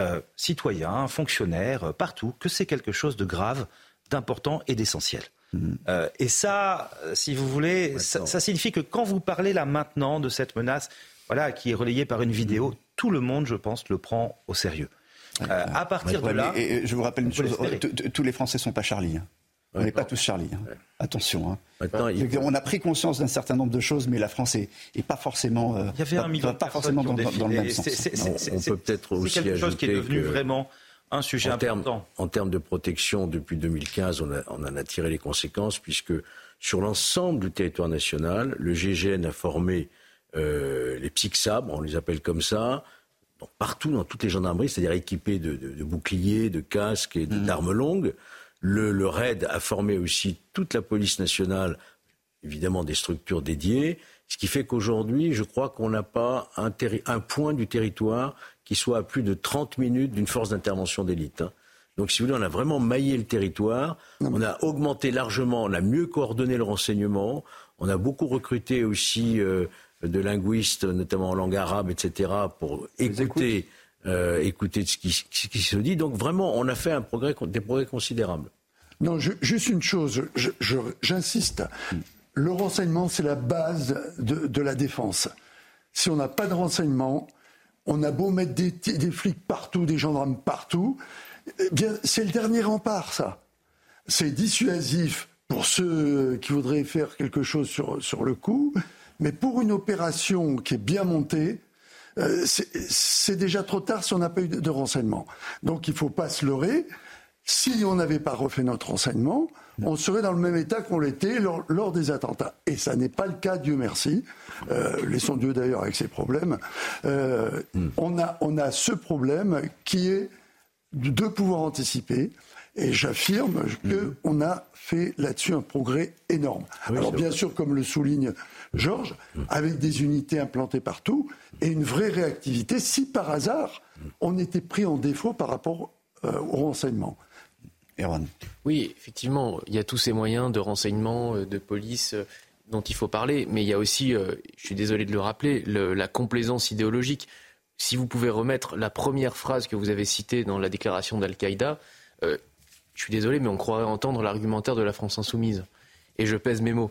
euh, citoyen, fonctionnaire, partout, que c'est quelque chose de grave, d'important et d'essentiel. Mmh. Euh, et ça, si vous voulez, ça, ça, signifie que quand vous parlez là maintenant de cette menace, voilà, qui est relayée par une vidéo, tout le monde, je pense, le prend au sérieux. Euh, à partir de là, et, je vous rappelle une chose tous les Français sont pas Charlie. Hein. On n'est pas tous Charlie. Hein. Attention. Hein. On a pris conscience d'un certain nombre de choses, mais la France n'est pas forcément, euh, Il y avait un million pas, forcément dans, dans, le même sens. on, peut peut-être aussi quelque chose qui est devenu que vraiment un sujet en important. Termes, en termes de protection, depuis 2015, on, a, on en a tiré les conséquences, puisque sur l'ensemble du territoire national, le GGN a formé euh, les PSICSAB, on les appelle comme ça, partout dans toutes les gendarmeries, c'est-à-dire équipés de, de, boucliers, de casques et mmh. d'armes longues. Le, le, RAID a formé aussi toute la police nationale, évidemment des structures dédiées, ce qui fait qu'aujourd'hui, je crois qu'on n'a pas un, un, point du territoire qui soit à plus de 30 minutes d'une force d'intervention d'élite. Hein. Donc, si vous voulez, on a vraiment maillé le territoire, on a augmenté largement, on a mieux coordonné le renseignement, on a beaucoup recruté aussi euh, de linguistes, notamment en langue arabe, etc., pour écouter, euh, écouter ce qui, ce qui, se dit. Donc vraiment, on a fait un progrès, des progrès considérables. Non, juste une chose, j'insiste. Le renseignement, c'est la base de, la défense. Si on n'a pas de renseignement, on a beau mettre des, flics partout, des gendarmes partout, eh bien, c'est le dernier rempart, ça. C'est dissuasif pour ceux qui voudraient faire quelque chose sur le coup. Mais pour une opération qui est bien montée, euh, c'est déjà trop tard si on n'a pas eu de, renseignements. Donc il ne faut pas se leurrer. Si on n'avait pas refait notre renseignement, on serait dans le même état qu'on l'était lors, des attentats. Et ça n'est pas le cas, Dieu merci. Euh, laissons Dieu d'ailleurs avec ses problèmes. Euh, hmm. on, a, on a ce problème qui est de pouvoir anticiper. Et j'affirme qu'on a fait là-dessus un progrès énorme. Alors bien sûr, comme le souligne Georges, avec des unités implantées partout et une vraie réactivité si par hasard on était pris en défaut par rapport euh, au renseignement. Erwan. Oui, effectivement, il y a tous ces moyens de renseignement, euh, de police euh, dont il faut parler, mais il y a aussi, je suis désolé de le rappeler, la complaisance idéologique. Si vous pouvez remettre la première phrase que vous avez citée dans la déclaration d'Al-Qaïda, je suis désolé, mais on croirait entendre l'argumentaire de la France insoumise et je pèse mes mots.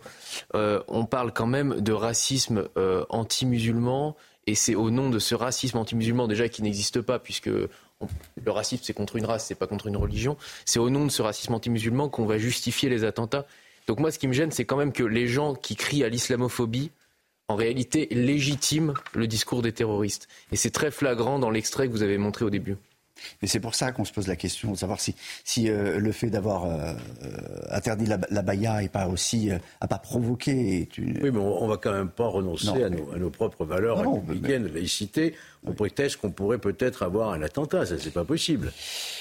Euh, on parle quand même de racisme euh, anti-musulman, et c'est au nom de ce racisme anti-musulman déjà qui n'existe pas, puisque le racisme c'est contre une race, c'est pas contre une religion. C'est au nom de ce racisme anti-musulman qu'on va justifier les attentats. Donc moi, ce qui me gêne, c'est quand même que les gens qui crient à l'islamophobie, en réalité, légitiment le discours des terroristes. Et c'est très flagrant dans l'extrait que vous avez montré au début. Mais c'est pour ça qu'on se pose la question de savoir si, si euh, le fait d'avoir euh, euh, interdit la, la baya et pas aussi à pas provoqué. Une... Oui, mais on, ne va quand même pas renoncer à, nos, à, nos, propres valeurs républicaines, de laïcité, au prétexte qu'on pourrait peut-être avoir un attentat. Ça, c'est pas possible.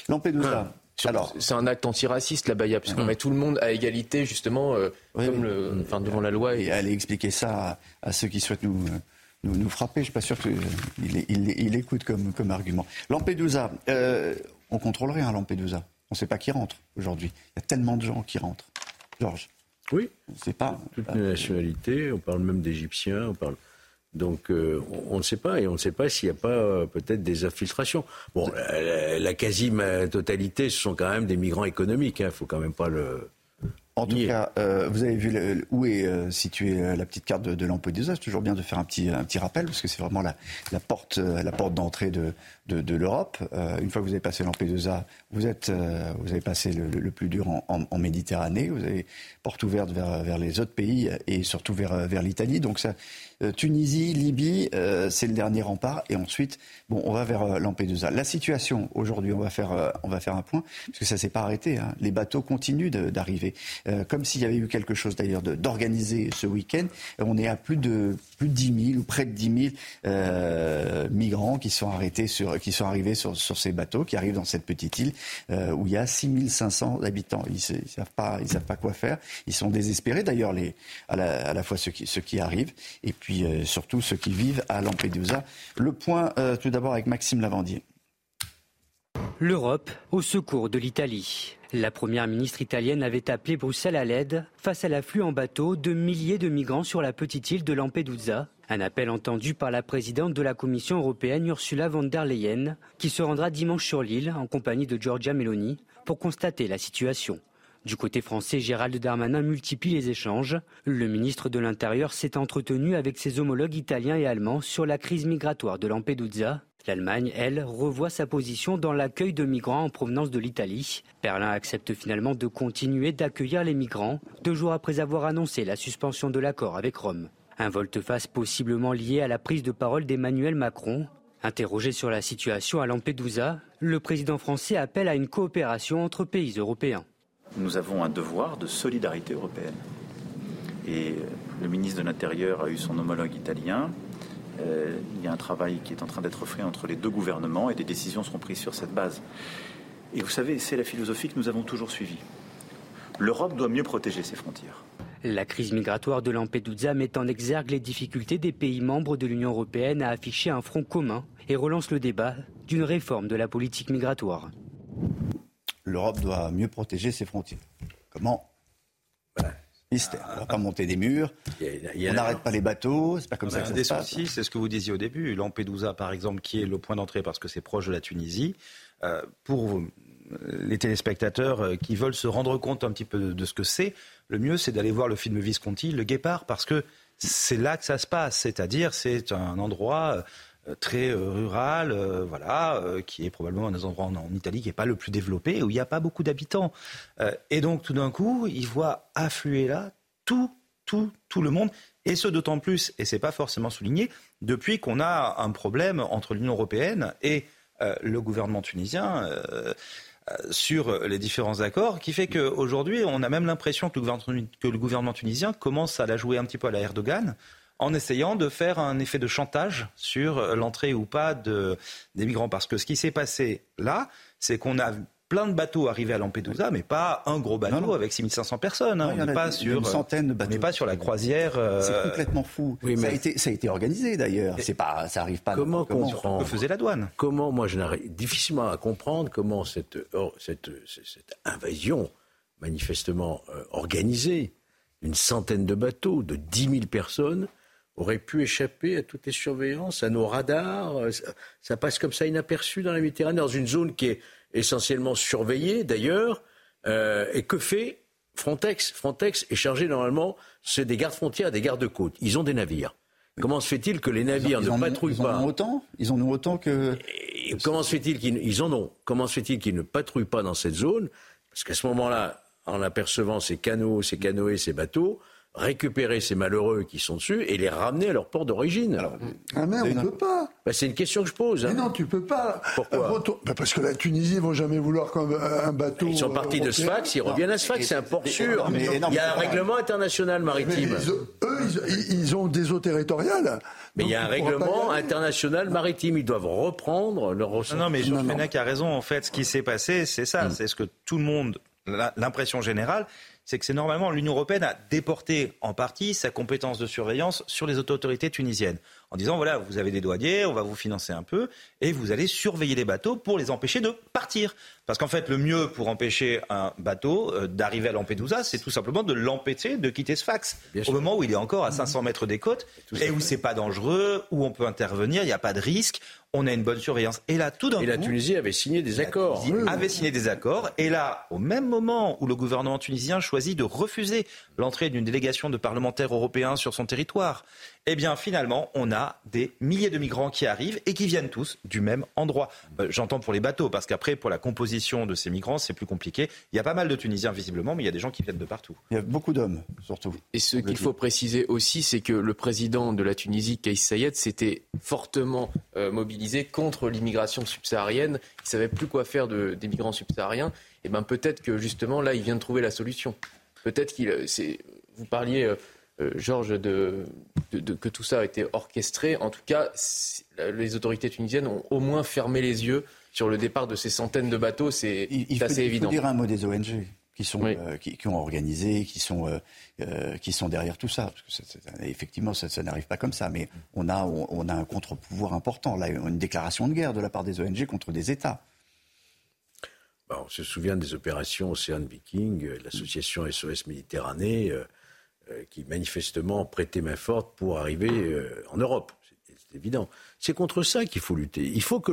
Lampedusa. Alors, c'est un acte antiraciste la baya, puisqu'on met tout le monde à égalité justement, comme le, enfin, devant la loi. Et aller expliquer ça à, à ceux qui souhaitent nous nous, frapper. Je ne suis pas sûr qu'il il, écoute comme, comme argument. Lampedusa, euh, on contrôle rien à Lampedusa. On ne sait pas qui rentre aujourd'hui. Il y a tellement de gens qui rentrent. Georges Oui. On sait pas. Toutes les nationalités. On parle même d'Égyptiens. On parle. Donc euh, on, ne sait pas et on ne sait pas s'il n'y a pas euh, peut-être des infiltrations. Bon, la, quasi-totalité, ce sont quand même des migrants économiques. Il hein. ne faut quand même pas le, en tout cas, euh, vous avez vu où est euh, située euh, la petite carte de, de Lampedusa. C'est toujours bien de faire un petit, un petit rappel parce que c'est vraiment la, la, porte, la porte d'entrée de, de, de l'Europe. une fois que vous avez passé Lampedusa, vous êtes, vous avez passé le, le plus dur en, en, en, Méditerranée. Vous avez porte ouverte vers, vers les autres pays et surtout vers, vers l'Italie. Donc ça, euh, Tunisie, Libye, euh, c'est le dernier rempart. Et ensuite, bon, on va vers euh, Lampedusa. La situation aujourd'hui, on va faire, on va faire un point parce que ça s'est pas arrêté. Hein. Les bateaux continuent d'arriver, comme s'il y avait eu quelque chose d'ailleurs d'organisé ce week-end. On est à plus de plus de 10 000 ou près de 10 000 migrants qui sont arrêtés sur, qui sont arrivés sur, sur ces bateaux, qui arrivent dans cette petite île où il y a 6 500 habitants. Ils, ne savent pas, ils savent pas quoi faire. Ils sont désespérés d'ailleurs, les à la, à la fois ceux qui, ceux qui arrivent et puis euh, surtout ceux qui vivent à Lampedusa. Le point euh, tout d'abord avec Maxime Lavandier. L'Europe au secours de l'Italie. La première ministre italienne avait appelé Bruxelles à l'aide face à l'afflux en bateau de milliers de migrants sur la petite île de Lampedusa. Un appel entendu par la présidente de la Commission européenne Ursula von der Leyen, qui se rendra dimanche sur l'île en compagnie de Giorgia Meloni pour constater la situation. Du côté français, Gérald Darmanin multiplie les échanges. Le ministre de l'Intérieur s'est entretenu avec ses homologues italiens et allemands sur la crise migratoire de Lampedusa. L'Allemagne, elle, revoit sa position dans l'accueil de migrants en provenance de l'Italie. Berlin accepte finalement de continuer d'accueillir les migrants, deux jours après avoir annoncé la suspension de l'accord avec Rome. Un volte-face possiblement lié à la prise de parole d'Emmanuel Macron. Interrogé sur la situation à Lampedusa, le président français appelle à une coopération entre pays européens. Nous avons un devoir de solidarité européenne. Et le ministre de l'Intérieur a eu son homologue italien. Euh, il y a un travail qui est en train d'être fait entre les deux gouvernements et des décisions seront prises sur cette base. Et vous savez, c'est la philosophie que nous avons toujours suivie. L'Europe doit mieux protéger ses frontières. La crise migratoire de Lampedusa met en exergue les difficultés des pays membres de l'Union européenne à afficher un front commun et relance le débat d'une réforme de la politique migratoire l'Europe doit mieux protéger ses frontières. Comment Mystère. On ne va pas monter des murs. on n'arrête pas les bateaux. C'est pas comme ça que ça se passe. C'est ce que vous disiez au début. Lampedusa, par exemple, qui est le point d'entrée parce que c'est proche de la Tunisie. Euh, pour les téléspectateurs euh, qui veulent se rendre compte un petit peu de ce que c'est, le mieux, c'est d'aller voir le film Visconti, Le Guépard, parce que c'est là que ça se passe. C'est-à-dire, c'est un endroit euh, très euh, rural, euh, voilà, qui est probablement un des endroits en, Italie qui n'est pas le plus développé, où il n'y a pas beaucoup d'habitants. et donc, tout d'un coup, ils voient affluer là tout, tout, tout le monde, et ce d'autant plus, et c'est pas forcément souligné, depuis qu'on a un problème entre l'Union européenne et le gouvernement tunisien sur les différents accords, qui fait qu'aujourd'hui, on a même l'impression que, que, le gouvernement tunisien commence à la jouer un petit peu à la Erdogan, en essayant de faire un effet de chantage sur l'entrée ou pas de, des migrants. Parce que ce qui s'est passé là, c'est qu'on a plein de bateaux arrivés à Lampedusa, mais pas un gros bateau avec 6500 personnes. Hein. on n'est pas sur une centaine de bateaux. On n'est pas sur la croisière. Euh, c'est complètement fou. Oui, ça, a été, ça a été organisé d'ailleurs. C'est pas, ça arrive pas. Comment comprendre Que faisait la douane Comment moi je n'arrive difficilement à comprendre comment cette, cette, cette invasion manifestement euh, organisée, une centaine de bateaux, de 10 000 personnes, aurait pu échapper à toutes les surveillances, à nos radars. Ça, passe comme ça inaperçu dans la Méditerranée, dans une zone qui est essentiellement surveillée d'ailleurs. Euh, et que fait Frontex? Frontex est chargé normalement, c'est des gardes-frontières, des gardes-côtes. Ils ont des navires. Comment se fait-il que les navires ne patrouillent pas Ils en ont autant? Ils en ont autant que. comment se fait-il qu'ils en ont Comment se fait-il qu'ils ne patrouillent pas dans cette zone? Parce qu'à ce moment-là, en apercevant ces canaux, ces canoës, ces bateaux, récupérer ces malheureux qui sont dessus et les ramener à leur port d'origine. Ah mais on ne peut pas. Bah, c'est une question que je pose. Hein. Mais non, tu peux pas. Pourquoi bah, Parce que la Tunisie ne vont jamais vouloir comme un bateau. Ils sont partis de Sfax, ils reviennent à Sfax, c'est un port sûr. Mais, il y a un règlement international maritime. eux, ils, ont des eaux territoriales. Mais il y a un règlement international maritime. Ils doivent reprendre leur ressources. Non, non, mais Georges Menac a raison. En fait, ce qui s'est passé, c'est ça. Mm. C'est ce que tout le monde, l'impression générale, c'est que c'est normalement l'Union européenne a déporté en partie sa compétence de surveillance sur les autorités tunisiennes en disant voilà, vous avez des douaniers, on va vous financer un peu, et vous allez surveiller les bateaux pour les empêcher de partir. Parce qu'en fait, le mieux pour empêcher un bateau euh, d'arriver à Lampedusa, c'est tout simplement de l'empêcher de quitter Sfax. au moment où il est encore à 500 mètres des côtes, et où c'est pas dangereux, où on peut intervenir, il n'y a pas de risque, on a une bonne surveillance. Et là, tout d'un coup. Et la Tunisie avait signé des accords. avait signé des accords. Et là, au même moment où le gouvernement tunisien choisit de refuser l'entrée d'une délégation de parlementaires européens sur son territoire, eh bien finalement, on a des milliers de migrants qui arrivent et qui viennent tous du même endroit. Euh, j'entends pour les bateaux, parce qu'après, pour la composition de ces migrants, c'est plus compliqué. Il y a pas mal de Tunisiens visiblement, mais il y a des gens qui viennent de partout. Il y a beaucoup d'hommes, surtout. Et ce qu'il faut préciser aussi, c'est que le président de la Tunisie, Kais Sayed, s'était fortement euh, mobilisé contre l'immigration subsaharienne. Il ne savait plus quoi faire de, des migrants subsahariens. Et ben peut-être que justement, là, il vient de trouver la solution. Peut-être qu'il... Vous parliez... Euh, Georges, de, que tout ça a été orchestré. En tout cas, les autorités tunisiennes ont au moins fermé les yeux sur le départ de ces centaines de bateaux. C'est assez évident. Il faut dire un mot des ONG qui, sont, euh, qui, ont organisé, qui sont, euh, qui sont derrière tout ça. Parce que effectivement, ça, n'arrive pas comme ça, mais on a, on, a un contre-pouvoir important. Là, une déclaration de guerre de la part des ONG contre des États. bah, on se souvient des opérations Océan Viking, euh, l'association SOS Méditerranée, euh, euh, qui manifestement prêtait main forte pour arriver en Europe. C'est évident. C'est contre ça qu'il faut lutter. Il faut que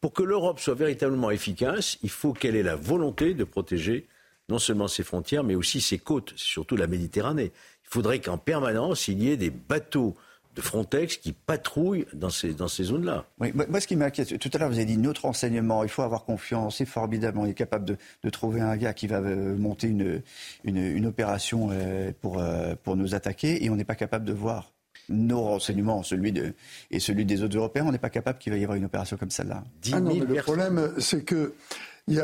pour que l'Europe soit véritablement efficace, il faut qu'elle ait la volonté de protéger non seulement ses frontières, mais aussi ses côtes, surtout la Méditerranée. Il faudrait qu'en permanence, il y ait des bateaux de Frontex qui patrouillent dans ces, zones-là. Oui, moi, ce qui m'inquiète, tout à l'heure, vous avez dit notre renseignement, il faut avoir confiance, c'est formidable, on est capable de, trouver un gars qui va euh, monter une opération euh, pour, euh, pour nous attaquer et on n'est pas capable de voir nos renseignements, celui de, et celui des autres Européens, on n'est pas capable qu'il va y avoir une opération comme celle-là. Ah non, mais le problème, c'est que il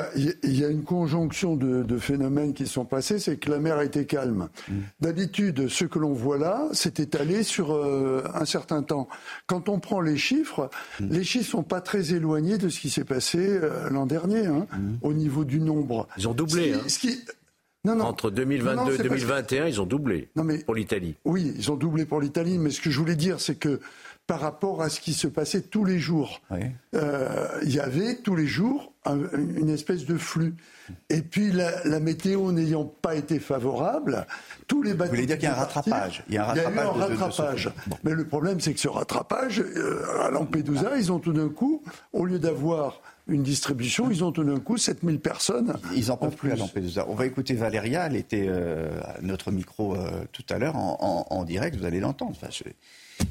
y, a, une conjonction de, phénomènes qui sont passés, c'est que la mer a été calme. Mm. D'habitude, ce que l'on voit là, s'est étalé sur euh, un certain temps. Quand on prend les chiffres, mm. les chiffres sont pas très éloignés de ce qui s'est passé euh, l'an dernier, hein, mm. au niveau du nombre. Ils ont doublé. Ce qui, hein. Non, non. Entre 2022 et 2021, ils ont doublé non, mais, pour l'Italie. Oui, ils ont doublé pour l'Italie, mais ce que je voulais dire, c'est que par rapport à ce qui se passait tous les jours. Euh, il y avait tous les jours une espèce de flux. Et puis la, météo n'ayant pas été favorable, tous les bateaux. Vous voulez dire qu'il y a un rattrapage Il y a, un rattrapage. Mais le problème, c'est que ce rattrapage, euh, à Lampedusa, ils ont tout d'un coup, au lieu d'avoir une distribution, ils ont tout d'un coup 7000 personnes. Ils n'en peuvent plus à Lampedusa. On va écouter Valéria, elle était euh, à notre micro tout à l'heure en, direct, vous allez l'entendre. Enfin,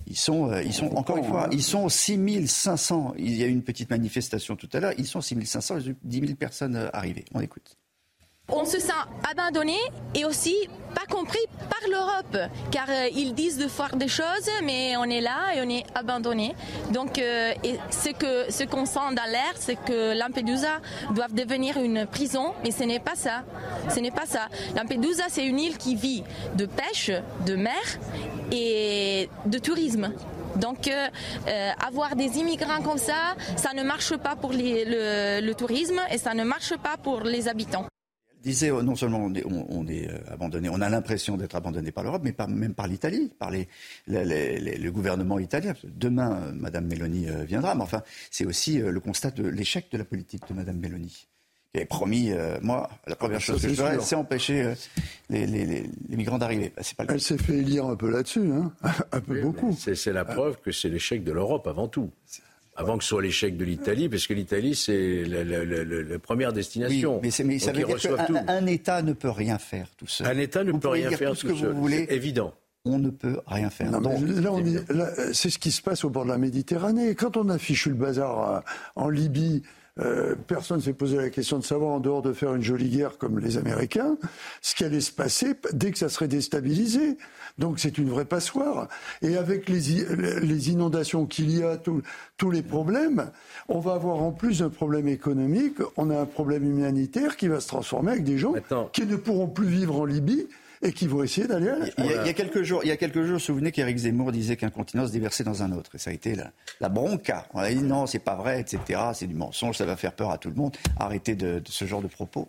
ils sont, euh, ils sont encore une fois, ils sont 6500. Il y a eu une petite manifestation tout à l'heure. Ils sont 6500, 10 000 personnes euh, arrivées. On écoute on se sent abandonné et aussi pas compris par l'Europe, car euh, ils disent de faire des choses, mais on est là et on est abandonné. Donc, euh, ce que ce qu'on sent dans l'air, c'est que Lampedusa doit devenir une prison, mais ce n'est pas ça. Ce n'est pas ça. Lampedusa, c'est une île qui vit de pêche, de mer et de tourisme. Donc euh, avoir des immigrants comme ça, ça ne marche pas pour le tourisme et ça ne marche pas pour les habitants disait non seulement on est, euh, abandonné, on a l'impression d'être abandonné par l'Europe, mais même par l'Italie, par le gouvernement italien. Demain, euh, Madame Meloni euh, viendra, mais enfin, c'est aussi le constat de l'échec de la politique de Madame Meloni. Qui avait promis, moi, la première ah, chose que je ferais, c'est empêcher les, migrants d'arriver. Bah, pas Elle s'est fait élire un peu là-dessus, hein un peu beaucoup. C'est la preuve que c'est l'échec de l'Europe avant tout avant que ce soit l'échec de l'Italie, parce que l'Italie, c'est la, première destination. Oui, mais, ça veut dire qu'un un État ne peut rien faire tout seul. Un État ne peut rien faire tout, seul. C'est évident. On ne peut rien faire. c'est ce qui se passe au bord de la Méditerranée. Quand on a fichu le bazar euh, en Libye, euh, personne ne s'est posé la question de savoir, en dehors de faire une jolie guerre comme les Américains, ce qui allait se passer dès que ça serait déstabilisé. Donc c'est une vraie passoire. Et avec les, les inondations qu'il y a, tous les problèmes, on va avoir en plus un problème économique, on a un problème humanitaire qui va se transformer avec des gens qui ne pourront plus vivre en Libye et qui vont essayer d'aller à il, il, y a quelques jours, il y a quelques jours, souvenez qu'Éric Zemmour disait qu'un continent se déversait dans un autre. Et ça a été la, la bronca. On a dit non, c'est pas vrai, etc. C'est du mensonge, ça va faire peur à tout le monde. Arrêtez de, ce genre de propos.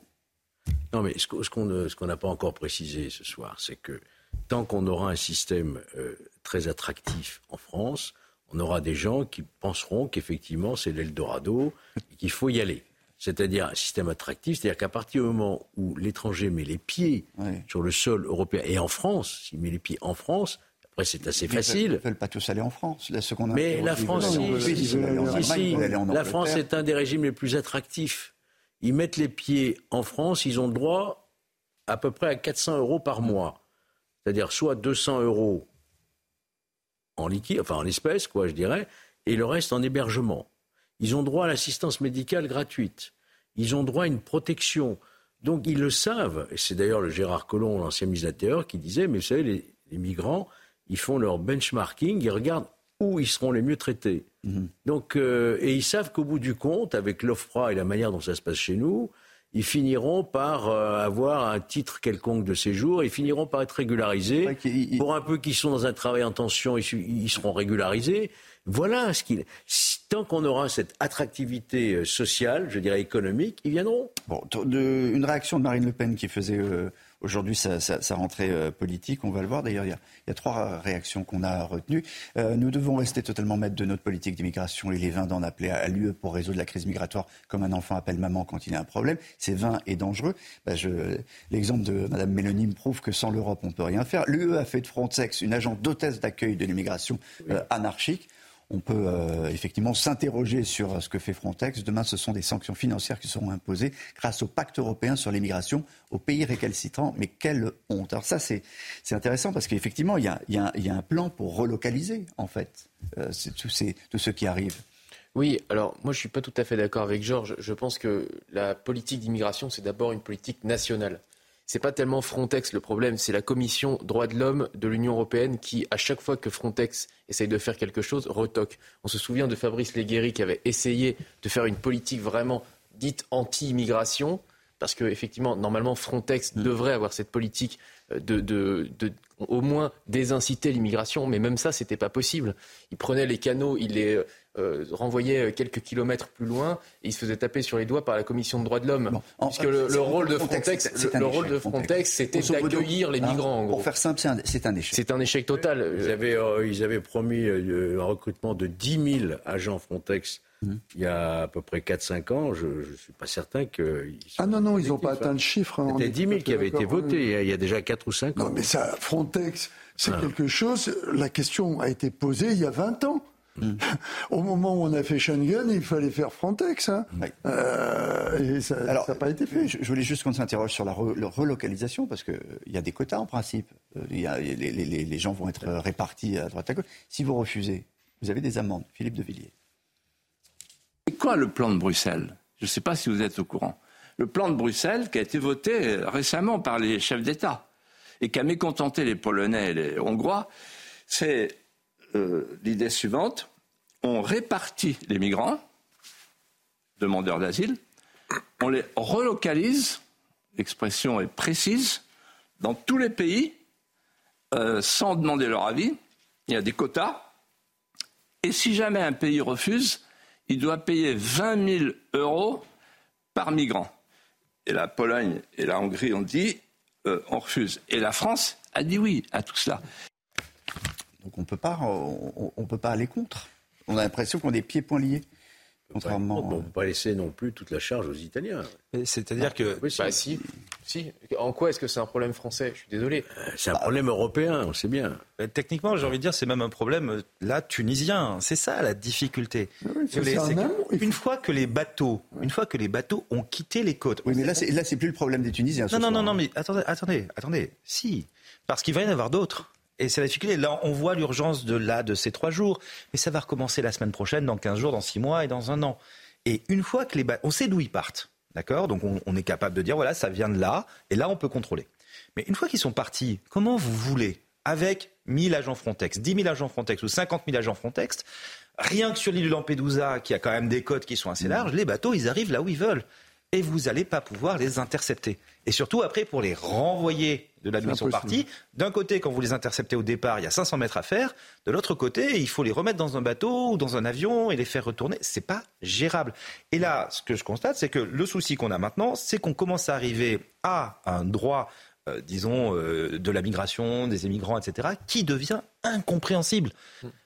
Non, mais ce qu'on n'a pas encore précisé ce soir, c'est que tant qu'on aura un système euh, très attractif en France, on aura des gens qui penseront qu'effectivement c'est l'Eldorado et qu'il faut y aller. C'est-à-dire un système attractif, c'est-à-dire qu'à partir du moment où l'étranger met les pieds sur le sol européen et en France, s'il met les pieds en France, après c'est assez facile. Ils ne veulent pas tous aller en France. Là, Mais la France, la France est un des régimes les plus attractifs. Ils mettent les pieds en France, ils ont le droit à peu près à 400 euros par mois c'est-à-dire soit 200 euros en liquide, enfin en espèces, quoi, je dirais, et le reste en hébergement. Ils ont droit à l'assistance médicale gratuite. Ils ont droit à une protection. Donc ils le savent. Et c'est d'ailleurs le Gérard Collomb, l'ancien ministre de l'Intérieur, qui disait, mais vous savez, les, migrants, ils font leur benchmarking, ils regardent où ils seront les mieux traités. Mhm. Donc, euh, et ils savent qu'au bout du compte, avec l'OFPRA et la manière dont ça se passe chez nous, ils finiront par euh, avoir un titre quelconque de séjour, ils finiront par être régularisés. Pour un peu qui sont dans un travail en tension, ils, seront régularisés. Voilà ce qu'il. Tant qu'on aura cette attractivité euh, sociale, je dirais économique, ils viendront. Bon, une réaction de Marine Le Pen qui faisait euh, aujourd'hui sa, rentrée politique. On va le voir. D'ailleurs, il, y a trois réactions qu'on a retenues. nous devons rester totalement maîtres de notre politique d'immigration. Il est vain d'en appeler à l'UE pour résoudre la crise migratoire comme un enfant appelle maman quand il a un problème. C'est vain et dangereux. Bah, l'exemple de Mme Mélanie me prouve que sans l'Europe, on ne peut rien faire. L'UE a fait de Frontex une agence d'hôtesse d'accueil de l'immigration anarchique on peut euh, effectivement s'interroger sur ce que fait Frontex. Demain, ce sont des sanctions financières qui seront imposées grâce au pacte européen sur l'immigration aux pays récalcitrants. Mais quelle honte Alors ça, c'est intéressant parce qu'effectivement, il, y a, un plan pour relocaliser, en fait, euh, tous, ceux qui arrivent. Oui, alors moi je ne suis pas tout à fait d'accord avec Georges. Je pense que la politique d'immigration, c'est d'abord une politique nationale c'est pas tellement Frontex le problème, c'est la commission droits de l'homme de l'Union européenne qui, à chaque fois que Frontex essaye de faire quelque chose, retoque. On se souvient de Fabrice Leguéry qui avait essayé de faire une politique vraiment dite anti-immigration, parce que effectivement, normalement, Frontex mm. devrait avoir cette politique euh, de, de, de au moins désinciter l'immigration, mais même ça, c'était pas possible. Il prenait les canaux, il les euh, renvoyait quelques kilomètres plus loin et il se faisait taper sur les doigts par la commission de droits de l'homme. puisque le, rôle de Frontex, le, rôle de Frontex, c'était d'accueillir les migrants. pour faire simple, c'est un, échec. C'est un échec total. Ils avaient, euh, ils avaient promis euh, un recrutement de 10 000 agents Frontex. Mmh. Il y a à peu près 4-5 ans, je ne suis pas certain que. Ah non, non, ils n'ont pas atteint le chiffre. Hein, C'était 10 000 qui avaient été votés il y a déjà 4 ou 5 ans. Non, mais ça, Frontex, c'est ah. quelque chose. La question a été posée il y a 20 ans. Au moment où on a fait Schengen, il fallait faire Frontex. Hein. Euh, et ça n'a pas été fait. Je, voulais juste qu'on s'interroge sur la, relocalisation, parce qu'il y a des quotas en principe. Euh, y a, les, gens vont être répartis à droite à gauche. Si vous refusez, vous avez des amendes. Philippe de Villiers. C'est quoi le plan de Bruxelles? Je ne sais pas si vous êtes au courant. Le plan de Bruxelles qui a été voté récemment par les chefs d'État et qui a mécontenté les Polonais et les Hongrois, c'est euh, l'idée suivante on répartit les migrants, demandeurs d'asile, on les relocalise, l'expression est précise, dans tous les pays, euh, sans demander leur avis. Il y a des quotas. Et si jamais un pays refuse, il doit payer 20 000 euros par migrant. Et la Pologne et la Hongrie ont dit euh, on refuse. Et la France a dit oui à tout cela. Donc on ne peut pas aller contre. On a l'impression qu'on est pieds-poings liés. Contrairement... on ne peut pas laisser non plus toute la charge aux Italiens. C'est-à-dire que... Oui, bah, si. si. En quoi est-ce que c'est un problème français? Je suis désolé. Euh, c'est un problème européen, on sait bien. Euh, techniquement, j'ai envie de dire, c'est même un problème euh, là tunisien. C'est ça la difficulté. une fois que les bateaux, une fois que les bateaux ont quitté les côtes. Oui, mais là, c'est là, c'est plus le problème des Tunisiens. Non, non, non, non, mais attendez, attendez, attendez. Si, parce qu'il va y en avoir d'autres. Et c'est la difficulté. Là, on voit l'urgence de là, de ces trois jours. Mais ça va recommencer la semaine prochaine, dans 15 jours, dans 6 mois et dans un an. Et une fois que les on sait d'où ils partent. D'accord? Donc on, est capable de dire, voilà, ça vient de là, et là, on peut contrôler. Mais une fois qu'ils sont partis, comment vous voulez, avec 1000 agents Frontex, 10 000 agents Frontex ou 50 000 agents Frontex, rien que sur l'île de Lampedusa, qui a quand même des côtes qui sont assez larges, les bateaux, ils arrivent là où ils veulent. Et vous n'allez pas pouvoir les intercepter. Et surtout, après, pour les renvoyer de là d'où ils sont partis. D'un côté, quand vous les interceptez au départ, il y a 500 mètres à faire. De l'autre côté, il faut les remettre dans un bateau ou dans un avion et les faire retourner. C'est pas gérable. Et là, ce que je constate, c'est que le souci qu'on a maintenant, c'est qu'on commence à arriver à un droit euh, disons, euh, de la migration, des émigrants, etc., qui devient incompréhensible.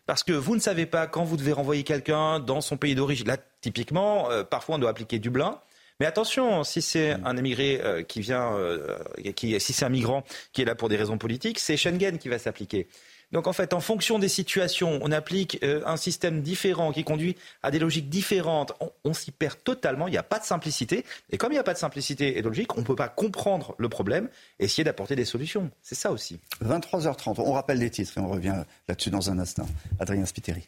Parce que vous ne savez pas quand vous devez renvoyer quelqu'un dans son pays d'origine. Là, typiquement, euh, parfois on doit appliquer Dublin. Mais attention, si c'est mm. un émigré euh, qui vient, euh, qui, si c'est un migrant qui est là pour des raisons politiques, c'est Schengen qui va s'appliquer. Donc en fait, en fonction des situations, on applique euh, un système différent qui conduit à des logiques différentes. On, s'y perd totalement. Il n'y a pas de simplicité. Et comme il n'y a pas de simplicité et de logique, on ne peut pas comprendre le problème et essayer d'apporter des solutions. C'est ça aussi. 23h30. On rappelle les titres et on revient là-dessus dans un instant. Adrien Spiteri.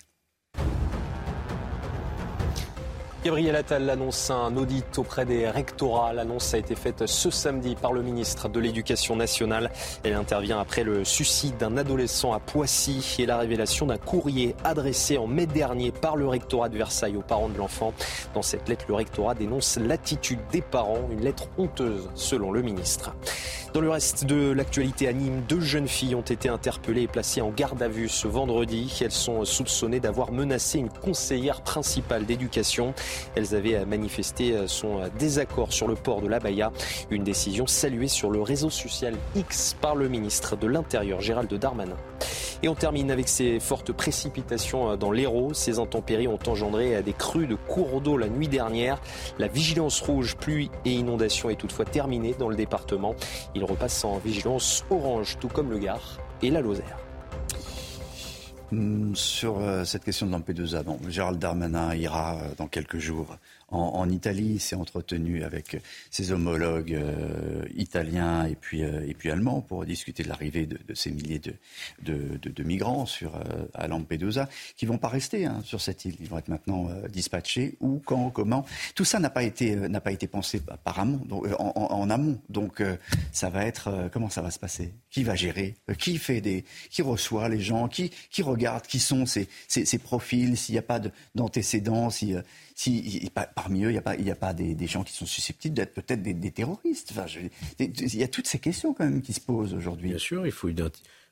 Gabriel Attal l'annonce un audit auprès des rectorats. L'annonce a été faite ce samedi par le ministre de l'Éducation nationale. Elle intervient après le suicide d'un adolescent à Poissy et la révélation d'un courrier adressé en mai dernier par le rectorat de Versailles aux parents de l'enfant. Dans cette lettre, le rectorat dénonce l'attitude des parents, une lettre honteuse selon le ministre. Dans le reste de l'actualité à Nîmes, deux jeunes filles ont été interpellées et placées en garde à vue ce vendredi. Elles sont soupçonnées d'avoir menacé une conseillère principale d'éducation. Elles avaient manifesté son désaccord sur le port de l'Abaya. Une décision saluée sur le réseau social X par le ministre de l'Intérieur, Gérald Darmanin. Et on termine avec ces fortes précipitations dans l'Hérault. Ces intempéries ont engendré des crues de cours d'eau la nuit dernière. La vigilance rouge, pluie et inondation est toutefois terminée dans le département. Il repasse en vigilance orange, tout comme le Gard et la Lozère. Hmm, sur euh, cette question de Lampedusa, bon, Gérald Darmanin ira euh, dans quelques jours en, Italie, s'est entretenu avec ses homologues euh, italiens et puis, euh, et puis allemands pour discuter de l'arrivée de, ces milliers de, de, migrants sur, euh, à Lampedusa, qui vont pas rester hein, sur cette île. Ils vont être maintenant dispatchés. Où, quand, comment Tout ça n'a pas été, pas été pensé apparemment donc, en, amont. Donc ça va être comment ça va se passer? Qui va gérer? Qui fait des, qui reçoit les gens? Qui, qui regarde? Qui sont ces, ces, profils? S'il n'y a pas d'antécédents, si, parmi eux, il n'y a pas, y a pas des, gens qui sont susceptibles d'être peut-être des, terroristes. Enfin, il y a toutes ces questions quand même qui se posent aujourd'hui. Bien sûr, il faut,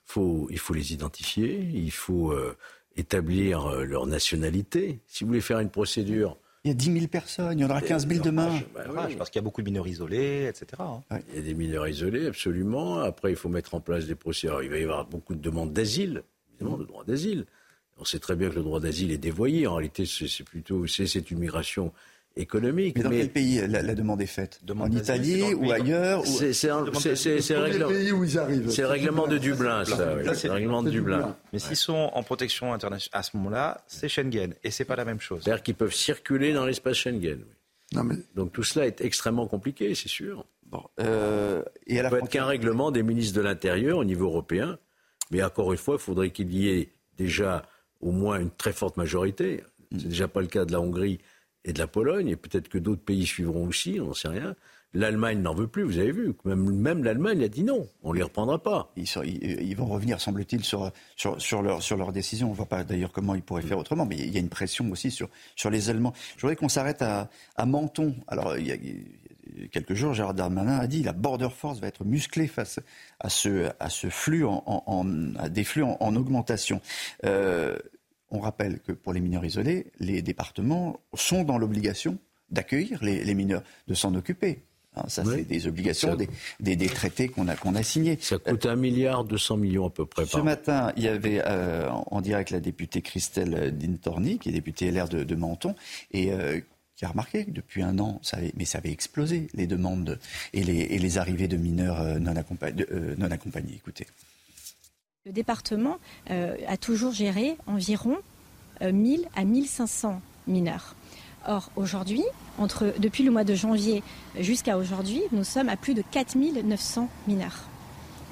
faut, il faut les identifier, il faut euh, établir euh, leur nationalité. Si vous voulez faire une procédure... Il y a 10 000 personnes, il y en aura 15 000 demain. Bah parce qu'il y a beaucoup de mineurs isolés, etc. Hein. Il y a des mineurs isolés, absolument. Après, il faut mettre en place des procédures. Il va y avoir beaucoup de demandes d'asile, évidemment, de droit d'asile. On sait très bien que le droit d'asile est dévoyé. En réalité, c'est plutôt c'est une migration économique. Mais dans quel pays la, demande est faite? En Italie ou ailleurs C'est le pays où ils arrivent. C'est le règlement de Dublin, ça. C'est le règlement de Dublin. Mais s'ils sont en protection internationale à ce moment-là, c'est Schengen et c'est pas la même chose. C'est-à-dire qu'ils peuvent circuler dans l'espace Schengen. Donc tout cela est extrêmement compliqué, c'est sûr. Bon, euh, et à la Il peut être qu'un règlement des ministres de l'Intérieur au niveau européen, mais encore une fois, il faudrait qu'il y ait déjà au moins une très forte majorité. C'est déjà pas le cas de la Hongrie et de la Pologne, et peut-être que d'autres pays suivront aussi, on n'en sait rien. L'Allemagne n'en veut plus, vous avez vu. Même, même l'Allemagne a dit non, on ne les reprendra pas. Ils, vont revenir, semble-t-il, sur, sur, sur, leur, sur leur décision. On ne voit pas d'ailleurs comment ils pourraient faire autrement, mais il y a une pression aussi sur, sur les Allemands. Je voudrais qu'on s'arrête à, à Menton. Alors, il y a, quelques jours, Gérard Darmanin a dit la Border Force va être musclée face à ce, à ce flux, en, en, à des flux en, augmentation. Euh, on rappelle que pour les mineurs isolés, les départements sont dans l'obligation d'accueillir les, mineurs, de s'en occuper. Hein, ça, c'est des obligations, des, des, traités qu'on a, qu'on a signés. Ça coûte un milliard 200 millions à peu près. Ce matin, il y avait euh, en direct la députée Christelle Dintorni, qui est députée LR de, de Menton, et euh, qui a remarqué que depuis un an, mais ça avait explosé, les demandes et les, arrivées de mineurs euh, non, accompagnés, non accompagnés. Écoutez. Le département euh, a toujours géré environ 1000 euh, à 1500 mineurs. Or, aujourd'hui, depuis le mois de janvier jusqu'à aujourd'hui, nous sommes à plus de 4900 mineurs.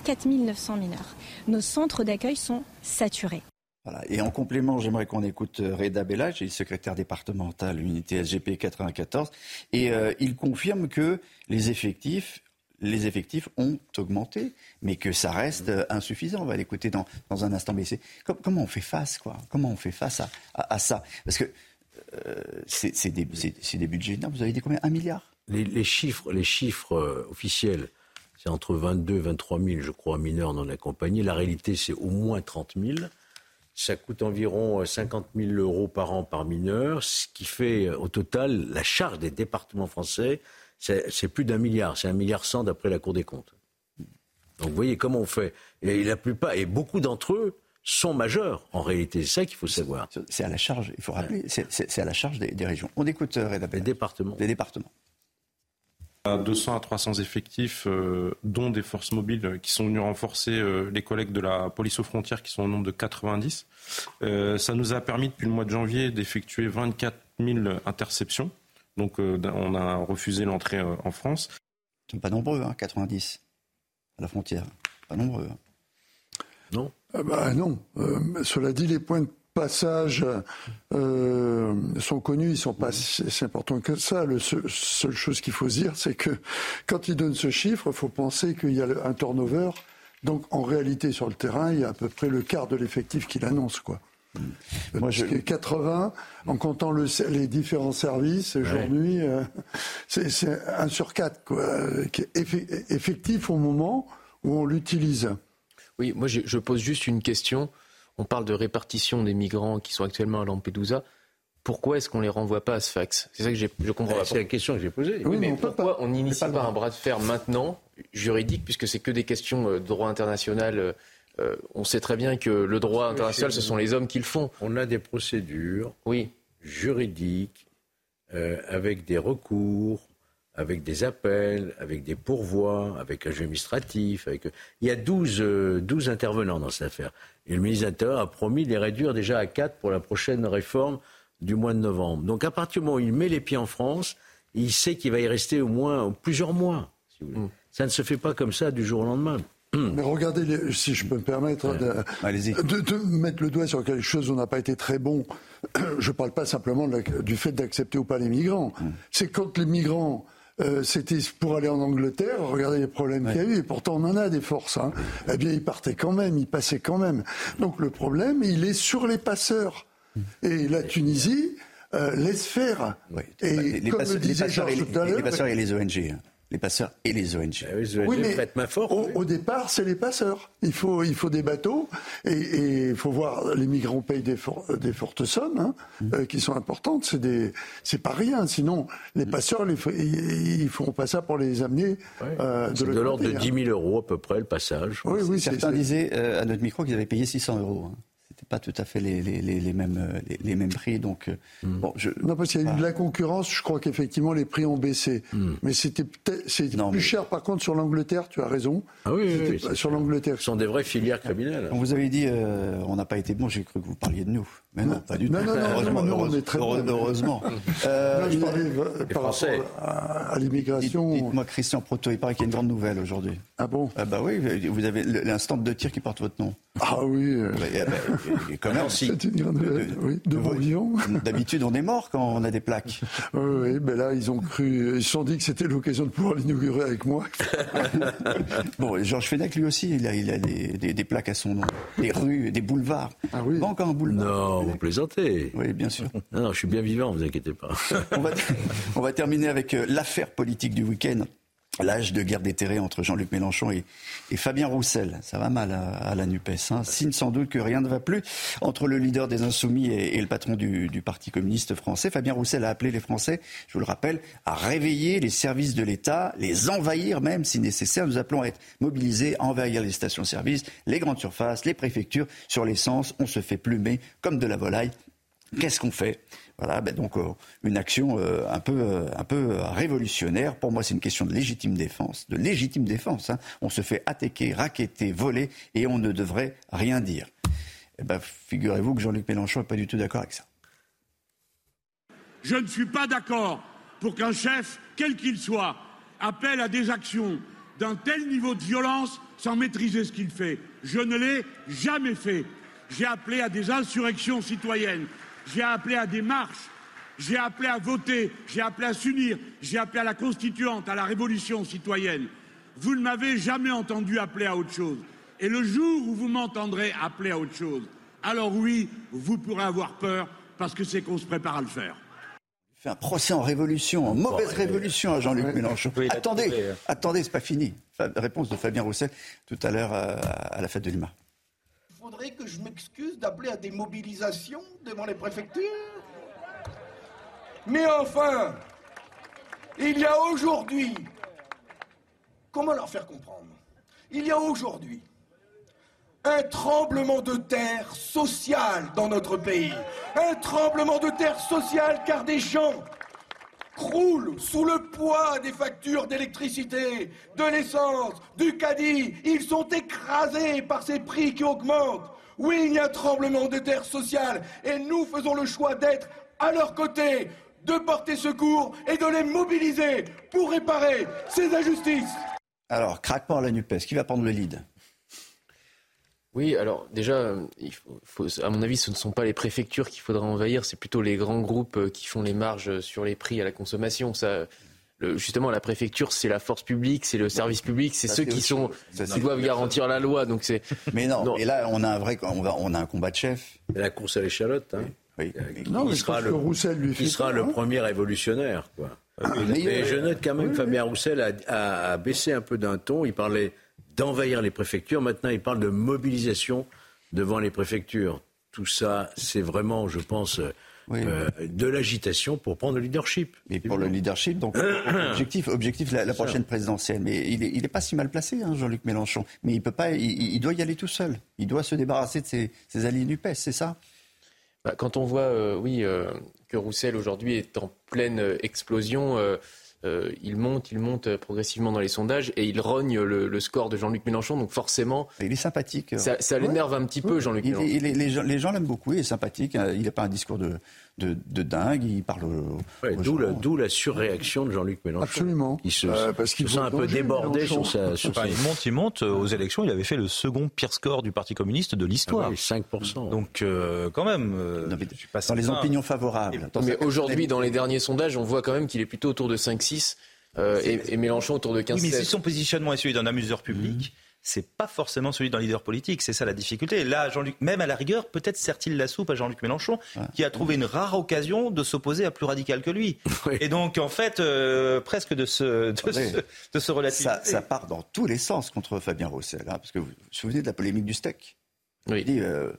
4900 mineurs. Nos centres d'accueil sont saturés. Et en complément, j'aimerais qu'on écoute euh, Reda Bellage, secrétaire départemental unité SGP 94, et il confirme que les effectifs ont augmenté, mais que ça reste euh, insuffisant. On va l'écouter dans, un instant. Mais comment on fait face, quoi? Comment on fait face à, ça? Parce que euh, c'est des, budgets énormes. Vous avez dit combien? Un milliard? Les, chiffres, les chiffres euh, officiels, c'est entre 22 et 23 000, je crois, mineurs non accompagnés. La réalité, c'est au moins 30 000. Ça coûte environ 50 000 euros par an par mineur, ce qui fait au total la charge des départements français c'est plus d'un milliard, c'est un milliard cent d'après la Cour des comptes. Donc vous voyez comment on fait. Et la plupart, et beaucoup d'entre eux sont majeurs en réalité. C'est ça qu'il faut savoir. C'est à la charge, il faut rappeler, c'est à la charge des, régions. On écoute euh, Reda départements. Les départements. 200 à 300 effectifs, euh, dont des forces mobiles euh, qui sont venus renforcer les collègues de la police aux frontières qui sont au nombre de 90. ça nous a permis depuis le mois de janvier d'effectuer 24 000 interceptions donc euh, on a refusé l'entrée euh, en France. Ils sont pas nombreux, 90 hein, à la frontière. Pas nombreux. Hein. Non ah bah Non. Euh, cela dit, les points de passage sont connus, ils sont pas si importants que ça. La seule chose qu'il faut dire, c'est que quand ils donnent ce chiffre, il faut penser qu'il y a un turnover. Donc en réalité, sur le terrain, il y a à peu près le quart de l'effectif qu'il annonce. Quoi. Moi, je... 80, en comptant le, les différents services, jour-nuit, euh, c'est un sur quatre, quoi, qui est effectif au moment où on l'utilise. Oui, moi je, pose juste une question. On parle de répartition des migrants qui sont actuellement à Lampedusa. Pourquoi est-ce qu'on ne les renvoie pas à Sfax? C'est ça que je comprends pas. C'est la question que j'ai posée. Oui, mais, pourquoi on n'initie pas, un bras de fer maintenant, juridique, puisque c'est que des questions euh, de droit international euh, on sait très bien que le droit international, ce sont les hommes qui le font. On a des procédures juridiques euh, avec des recours, avec des appels, avec des pourvois, avec un jeu administratif. Avec... Il y a 12, euh, intervenants dans cette affaire. Et le ministre de l'Intérieur a promis de les réduire déjà à 4 pour la prochaine réforme du mois de novembre. Donc à partir du moment où il met les pieds en France, il sait qu'il va y rester au moins plusieurs mois. Mm. Ça ne se fait pas comme ça du jour au lendemain. Mais regardez, si je peux me permettre de, mettre le doigt sur quelque chose où on n'a pas été très bon. Je ne parle pas simplement du fait d'accepter ou pas les migrants. Mm. C'est quand les migrants euh, c'était pour aller en Angleterre, regardez les problèmes qu'il y a eu, et pourtant on en a des forces. Hein. Eh bien, ils partaient quand même, ils passaient quand même. Donc le problème, il est sur les passeurs. Mm. Et la Tunisie euh, laisse faire. Et les, comme passeurs, le disait les, passeurs et les ONG les passeurs et les ONG. Ah oui, mais main forte, au, départ, c'est les passeurs. Il faut, il faut des bateaux et il faut voir, les migrants payent des, des fortes sommes hein, mmh. euh, qui sont importantes. C'est des, c'est pas rien. Sinon, les mmh. passeurs, les, ils, feront pas ça pour les amener euh, de, de l'ordre de 10 000 euros à peu près le passage. Oui, oui, Certains disaient euh, à notre micro qu'ils avaient payé 600 euros. Hein pas tout à fait les, les, les, mêmes, euh, les, mêmes prix. Donc, euh, hmm. bon, je, non, parce qu'il y a eu de la concurrence, je crois qu'effectivement les prix ont baissé. Hmm. Mais c'était c'est plus cher par contre sur l'Angleterre, tu as raison. Ah oui, sur l'Angleterre. Ce sont des vraies filières criminelles. On vous avez dit, euh, on n'a pas été bon, j'ai cru que vous parliez de nous. Mais non, pas du tout. Non, non, heureusement, non, on est très heureusement. euh, je parlais par rapport à, l'immigration. Dites-moi, Christian Proto, il paraît qu'il y a une grande nouvelle aujourd'hui. Ah bon? Ah bah oui, vous avez l'instant de tir qui porte votre nom. Ah oui. Euh... quand même, si. C'est une grande nouvelle, oui, de vivant. D'habitude, on est mort quand on a des plaques. oui, oui, ben là, ils ont cru, ils se sont dit que c'était l'occasion de pouvoir l'inaugurer avec moi. bon, Georges Fenech, lui aussi, il a, il a des, des, plaques à son nom. Des rues, des boulevards. Ah oui. Pas encore un boulevard. Non, vous plaisantez. Oui, bien sûr. Non, non, je suis bien vivant, vous inquiétez pas. on, va, on va terminer avec euh, l'affaire politique du week-end l'âge de guerre déterrée entre Jean-Luc Mélenchon et, Fabien Roussel. Ça va mal à, la NUPES. Hein. Signe sans doute que rien ne va plus entre le leader des Insoumis et, le patron du, Parti communiste français. Fabien Roussel a appelé les Français, je vous le rappelle, à réveiller les services de l'État, les envahir même si nécessaire. Nous appelons à être mobilisés, à envahir les stations-service, les grandes surfaces, les préfectures. Sur l'essence, on se fait plumer comme de la volaille. Qu'est-ce qu'on fait? Voilà, ben donc euh, une action euh, un peu, euh, révolutionnaire. Pour moi, c'est une question de légitime défense, de légitime défense. Hein. On se fait attaquer, raqueter, voler, et on ne devrait rien dire. Eh ben, figurez-vous que Jean-Luc Mélenchon n'est pas du tout d'accord avec ça. Je ne suis pas d'accord pour qu'un chef, quel qu'il soit, appelle à des actions d'un tel niveau de violence sans maîtriser ce qu'il fait. Je ne l'ai jamais fait. J'ai appelé à des insurrections citoyennes j'ai appelé à des marches, j'ai appelé à voter, j'ai appelé à s'unir, j'ai appelé à la constituante, à la révolution citoyenne. Vous ne m'avez jamais entendu appeler à autre chose. Et le jour où vous m'entendrez appeler à autre chose, alors oui, vous pourrez avoir peur parce que c'est qu'on se prépare à le faire. fait un procès en révolution, en mauvaise révolution à Jean-Luc Mélenchon. attendez, euh. attendez, c'est pas fini. Réponse de Fabien Roussel tout à l'heure euh, à la fête de Lima que je m'excuse d'appeler à des mobilisations devant les préfectures Mais enfin, il y a aujourd'hui, comment leur faire comprendre? Il y a aujourd'hui un tremblement de terre social dans notre pays. Un tremblement de terre social car des gens croulent sous le poids des factures d'électricité, de l'essence, du caddie. Ils sont écrasés par ces prix qui augmentent. Oui, il y a un tremblement de terre social et nous faisons le choix d'être à leur côté, de porter secours et de les mobiliser pour réparer ces injustices. Alors, craquement à la NUPES, qui va prendre le lead? Oui, alors déjà, il faut, à mon avis, ce ne sont pas les préfectures qu'il faudra envahir, c'est plutôt les grands groupes euh, qui font les marges sur les prix à la consommation. Ça, justement la préfecture, c'est la force publique, c'est le service public, c'est ceux qui sont qui doivent garantir la loi. Donc c'est. Mais non, Et là, on a un vrai, on, a un combat de chef. Et la course à l'échalote. Hein. Oui. Non, qui sera, le, lui qui sera le hein. premier révolutionnaire, quoi. Ah, mais, je note quand même Fabien Roussel a, a, baissé un peu d'un ton. Il parlait d'envahir les préfectures. Maintenant, il parle de mobilisation devant les préfectures. Tout ça, c'est vraiment, je pense, euh, de l'agitation pour prendre le leadership. Et pour le leadership, donc objectif, objectif la, prochaine présidentielle. Mais il n'est est pas si mal placé, hein, Jean-Luc Mélenchon. Mais il peut pas, il, doit y aller tout seul. Il doit se débarrasser de ses, ses alliés NUPES, c'est ça? Bah, Quand on voit, euh, oui, euh, que Roussel aujourd'hui est en pleine explosion. Euh, il monte, il monte progressivement dans les sondages et il rogne le, score de Jean-Luc Mélenchon. Donc forcément, il est sympathique. Ça, l'énerve un petit peu, Jean-Luc Mélenchon. les, gens, l'aiment beaucoup, il est sympathique. Il n'a pas un discours de, de, dingue. Il parle. D'où la, surréaction de Jean-Luc Mélenchon. Absolument. Il se, euh, parce qu'il sent un peu débordé sur sa. il monte, il monte. Aux élections, il avait fait le second pire score du Parti communiste de l'histoire. 5%. Ah Donc, euh, quand même. Euh, dans les opinions favorables. mais aujourd'hui, dans les derniers sondages, on voit quand même qu'il est plutôt autour de 5-6. et, Mélenchon autour de 15 Oui, mais si son positionnement est celui d'un amuseur public, c'est pas forcément celui d'un leader politique. C'est ça la difficulté. Là, Jean-Luc, même à la rigueur, peut-être sert-il la soupe à Jean-Luc Mélenchon, qui a trouvé une rare occasion de s'opposer à plus radical que lui. Et donc, en fait, euh, presque de ce, de, de ce relativiser. Ça, part dans tous les sens contre Fabien Roussel, hein, parce que vous vous souvenez de la polémique du steak? Oui. dit, euh,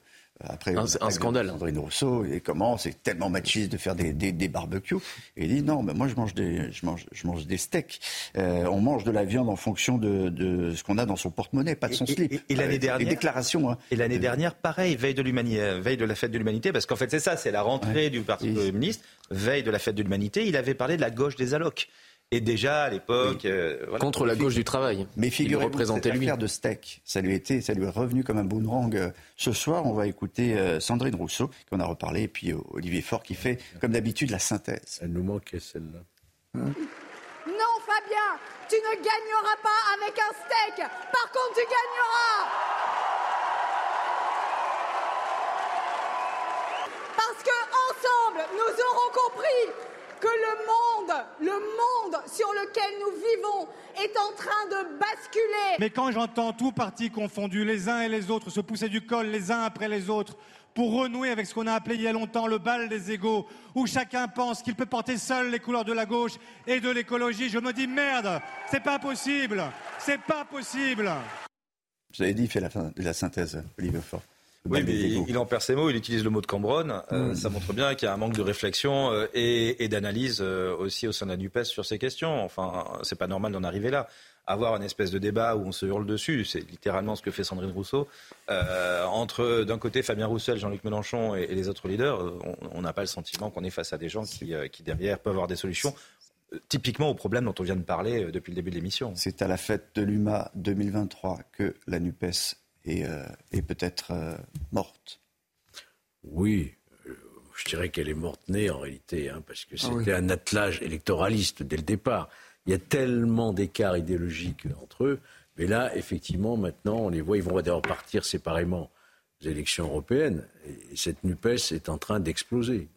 après, un, un scandale. Sandrine Rousseau, et comment c'est tellement machiste de faire des, des, des barbecues. Et il dit non, mais moi je mange des, je mange, je mange des steaks. Euh, on mange de la viande en fonction de, de ce qu'on a dans son porte-monnaie, pas de son slip. Et, l'année dernière, déclarations. Hein. Et l'année dernière, pareil, veille de l'humanité, euh, veille de la fête de l'humanité, parce qu'en fait c'est ça, c'est la rentrée du Parti communiste, veille de la fête de l'humanité. Il avait parlé de la gauche des allocs. Et déjà à l'époque, euh, contre la gauche du travail. Mais figurez-vous, cette lui. affaire de steak, ça lui était, ça lui est revenu comme un boomerang. Euh, ce soir, on va écouter euh, Sandrine Rousseau, qui en a reparlé, et puis Olivier Faure qui fait, comme d'habitude, la synthèse. Elle nous manquait celle-là. Hein non, Fabien, tu ne gagneras pas avec un steak. Par contre, tu gagneras. Parce que ensemble, nous aurons compris que le monde, le monde sur lequel nous vivons est en train de basculer. Mais quand j'entends tout parti confondu, les uns et les autres se pousser du col les uns après les autres pour renouer avec ce qu'on a appelé il y a longtemps le bal des égaux, où chacun pense qu'il peut porter seul les couleurs de la gauche et de l'écologie, je me dis merde, c'est pas possible, c'est pas possible. Vous avez dit, il fait la, la synthèse, Olivier Fort. Oui, mais il, en perd ses mots, il utilise le mot de Cambronne. Euh, hmm. Ça montre bien qu'il y a un manque de réflexion euh, et, d'analyse euh, aussi au sein de la NUPES sur ces questions. Enfin, c'est pas normal d'en arriver là. Avoir une espèce de débat où on se hurle dessus, c'est littéralement ce que fait Sandrine Rousseau. entre d'un côté Fabien Roussel, Jean-Luc Mélenchon et, les autres leaders, on n'a pas le sentiment qu'on est face à des gens qui, qui derrière peuvent avoir des solutions typiquement au problème dont on vient de parler depuis le début de l'émission. C'est à la fête de l'UMA 2023 que la NUPES et, euh, peut-être euh, morte. Oui, euh, je dirais qu'elle est morte née en réalité, hein, parce que ah c'était un attelage électoraliste dès le départ. Il y a tellement d'écarts idéologiques entre eux, mais là, effectivement, maintenant, on les voit, ils vont d'ailleurs partir séparément aux élections européennes, et cette NUPES est en train d'exploser.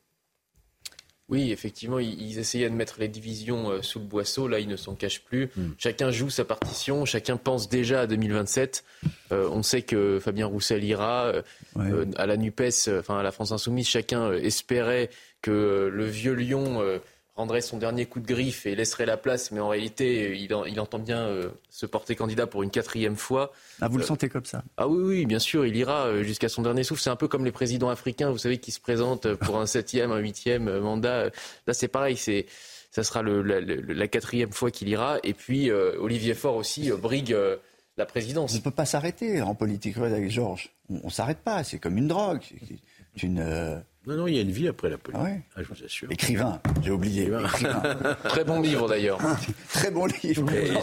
Oui, effectivement, ils, essayaient de mettre les divisions euh, sous le boisseau. Là, ils ne s'en cachent plus. Hmm. Chacun joue sa partition. Chacun pense déjà à 2027. Euh, on sait que Fabien Roussel ira euh, à la Nupes, enfin à la France Insoumise. Chacun espérait que le vieux lion rendrait son dernier coup de griffe et laisserait la place, mais en réalité, il, entend bien euh, se porter candidat pour une quatrième fois. Ah, vous le euh, sentez comme ça? Ah oui, oui, bien sûr, il ira euh, jusqu'à son dernier souffle. C'est un peu comme les présidents africains, vous savez, qui se présentent pour un septième, un huitième mandat. Là, c'est pareil, c'est ça sera la quatrième fois qu'il ira. Et puis, Olivier Faure aussi brigue la présidence. On ne peut pas s'arrêter en politique avec Georges. On ne s'arrête pas, c'est comme une drogue. C'est une non, non, il y a une vie après la politique. Ah, ah je vous assure. Écrivain, j'ai oublié. Très bon livre d'ailleurs. Très bon livre. Et, et,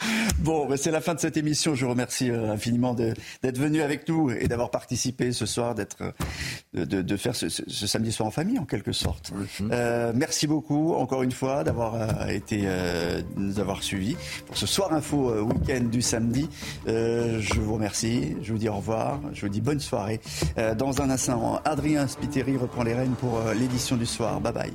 Bon, ben, c'est la fin de cette émission. Je vous remercie euh, infiniment d'être venu avec nous et d'avoir participé ce soir, d'être, euh, de, de, faire ce, ce, samedi soir en famille en quelque sorte. Euh, merci beaucoup encore une fois d'avoir été, euh, nous avoir suivis pour ce soir info week-end du samedi. je vous remercie. Je vous dis au revoir. Je vous dis bonne soirée. dans un instant, Adrien Spiteri reprend les rênes pour l'édition du soir. Bye bye.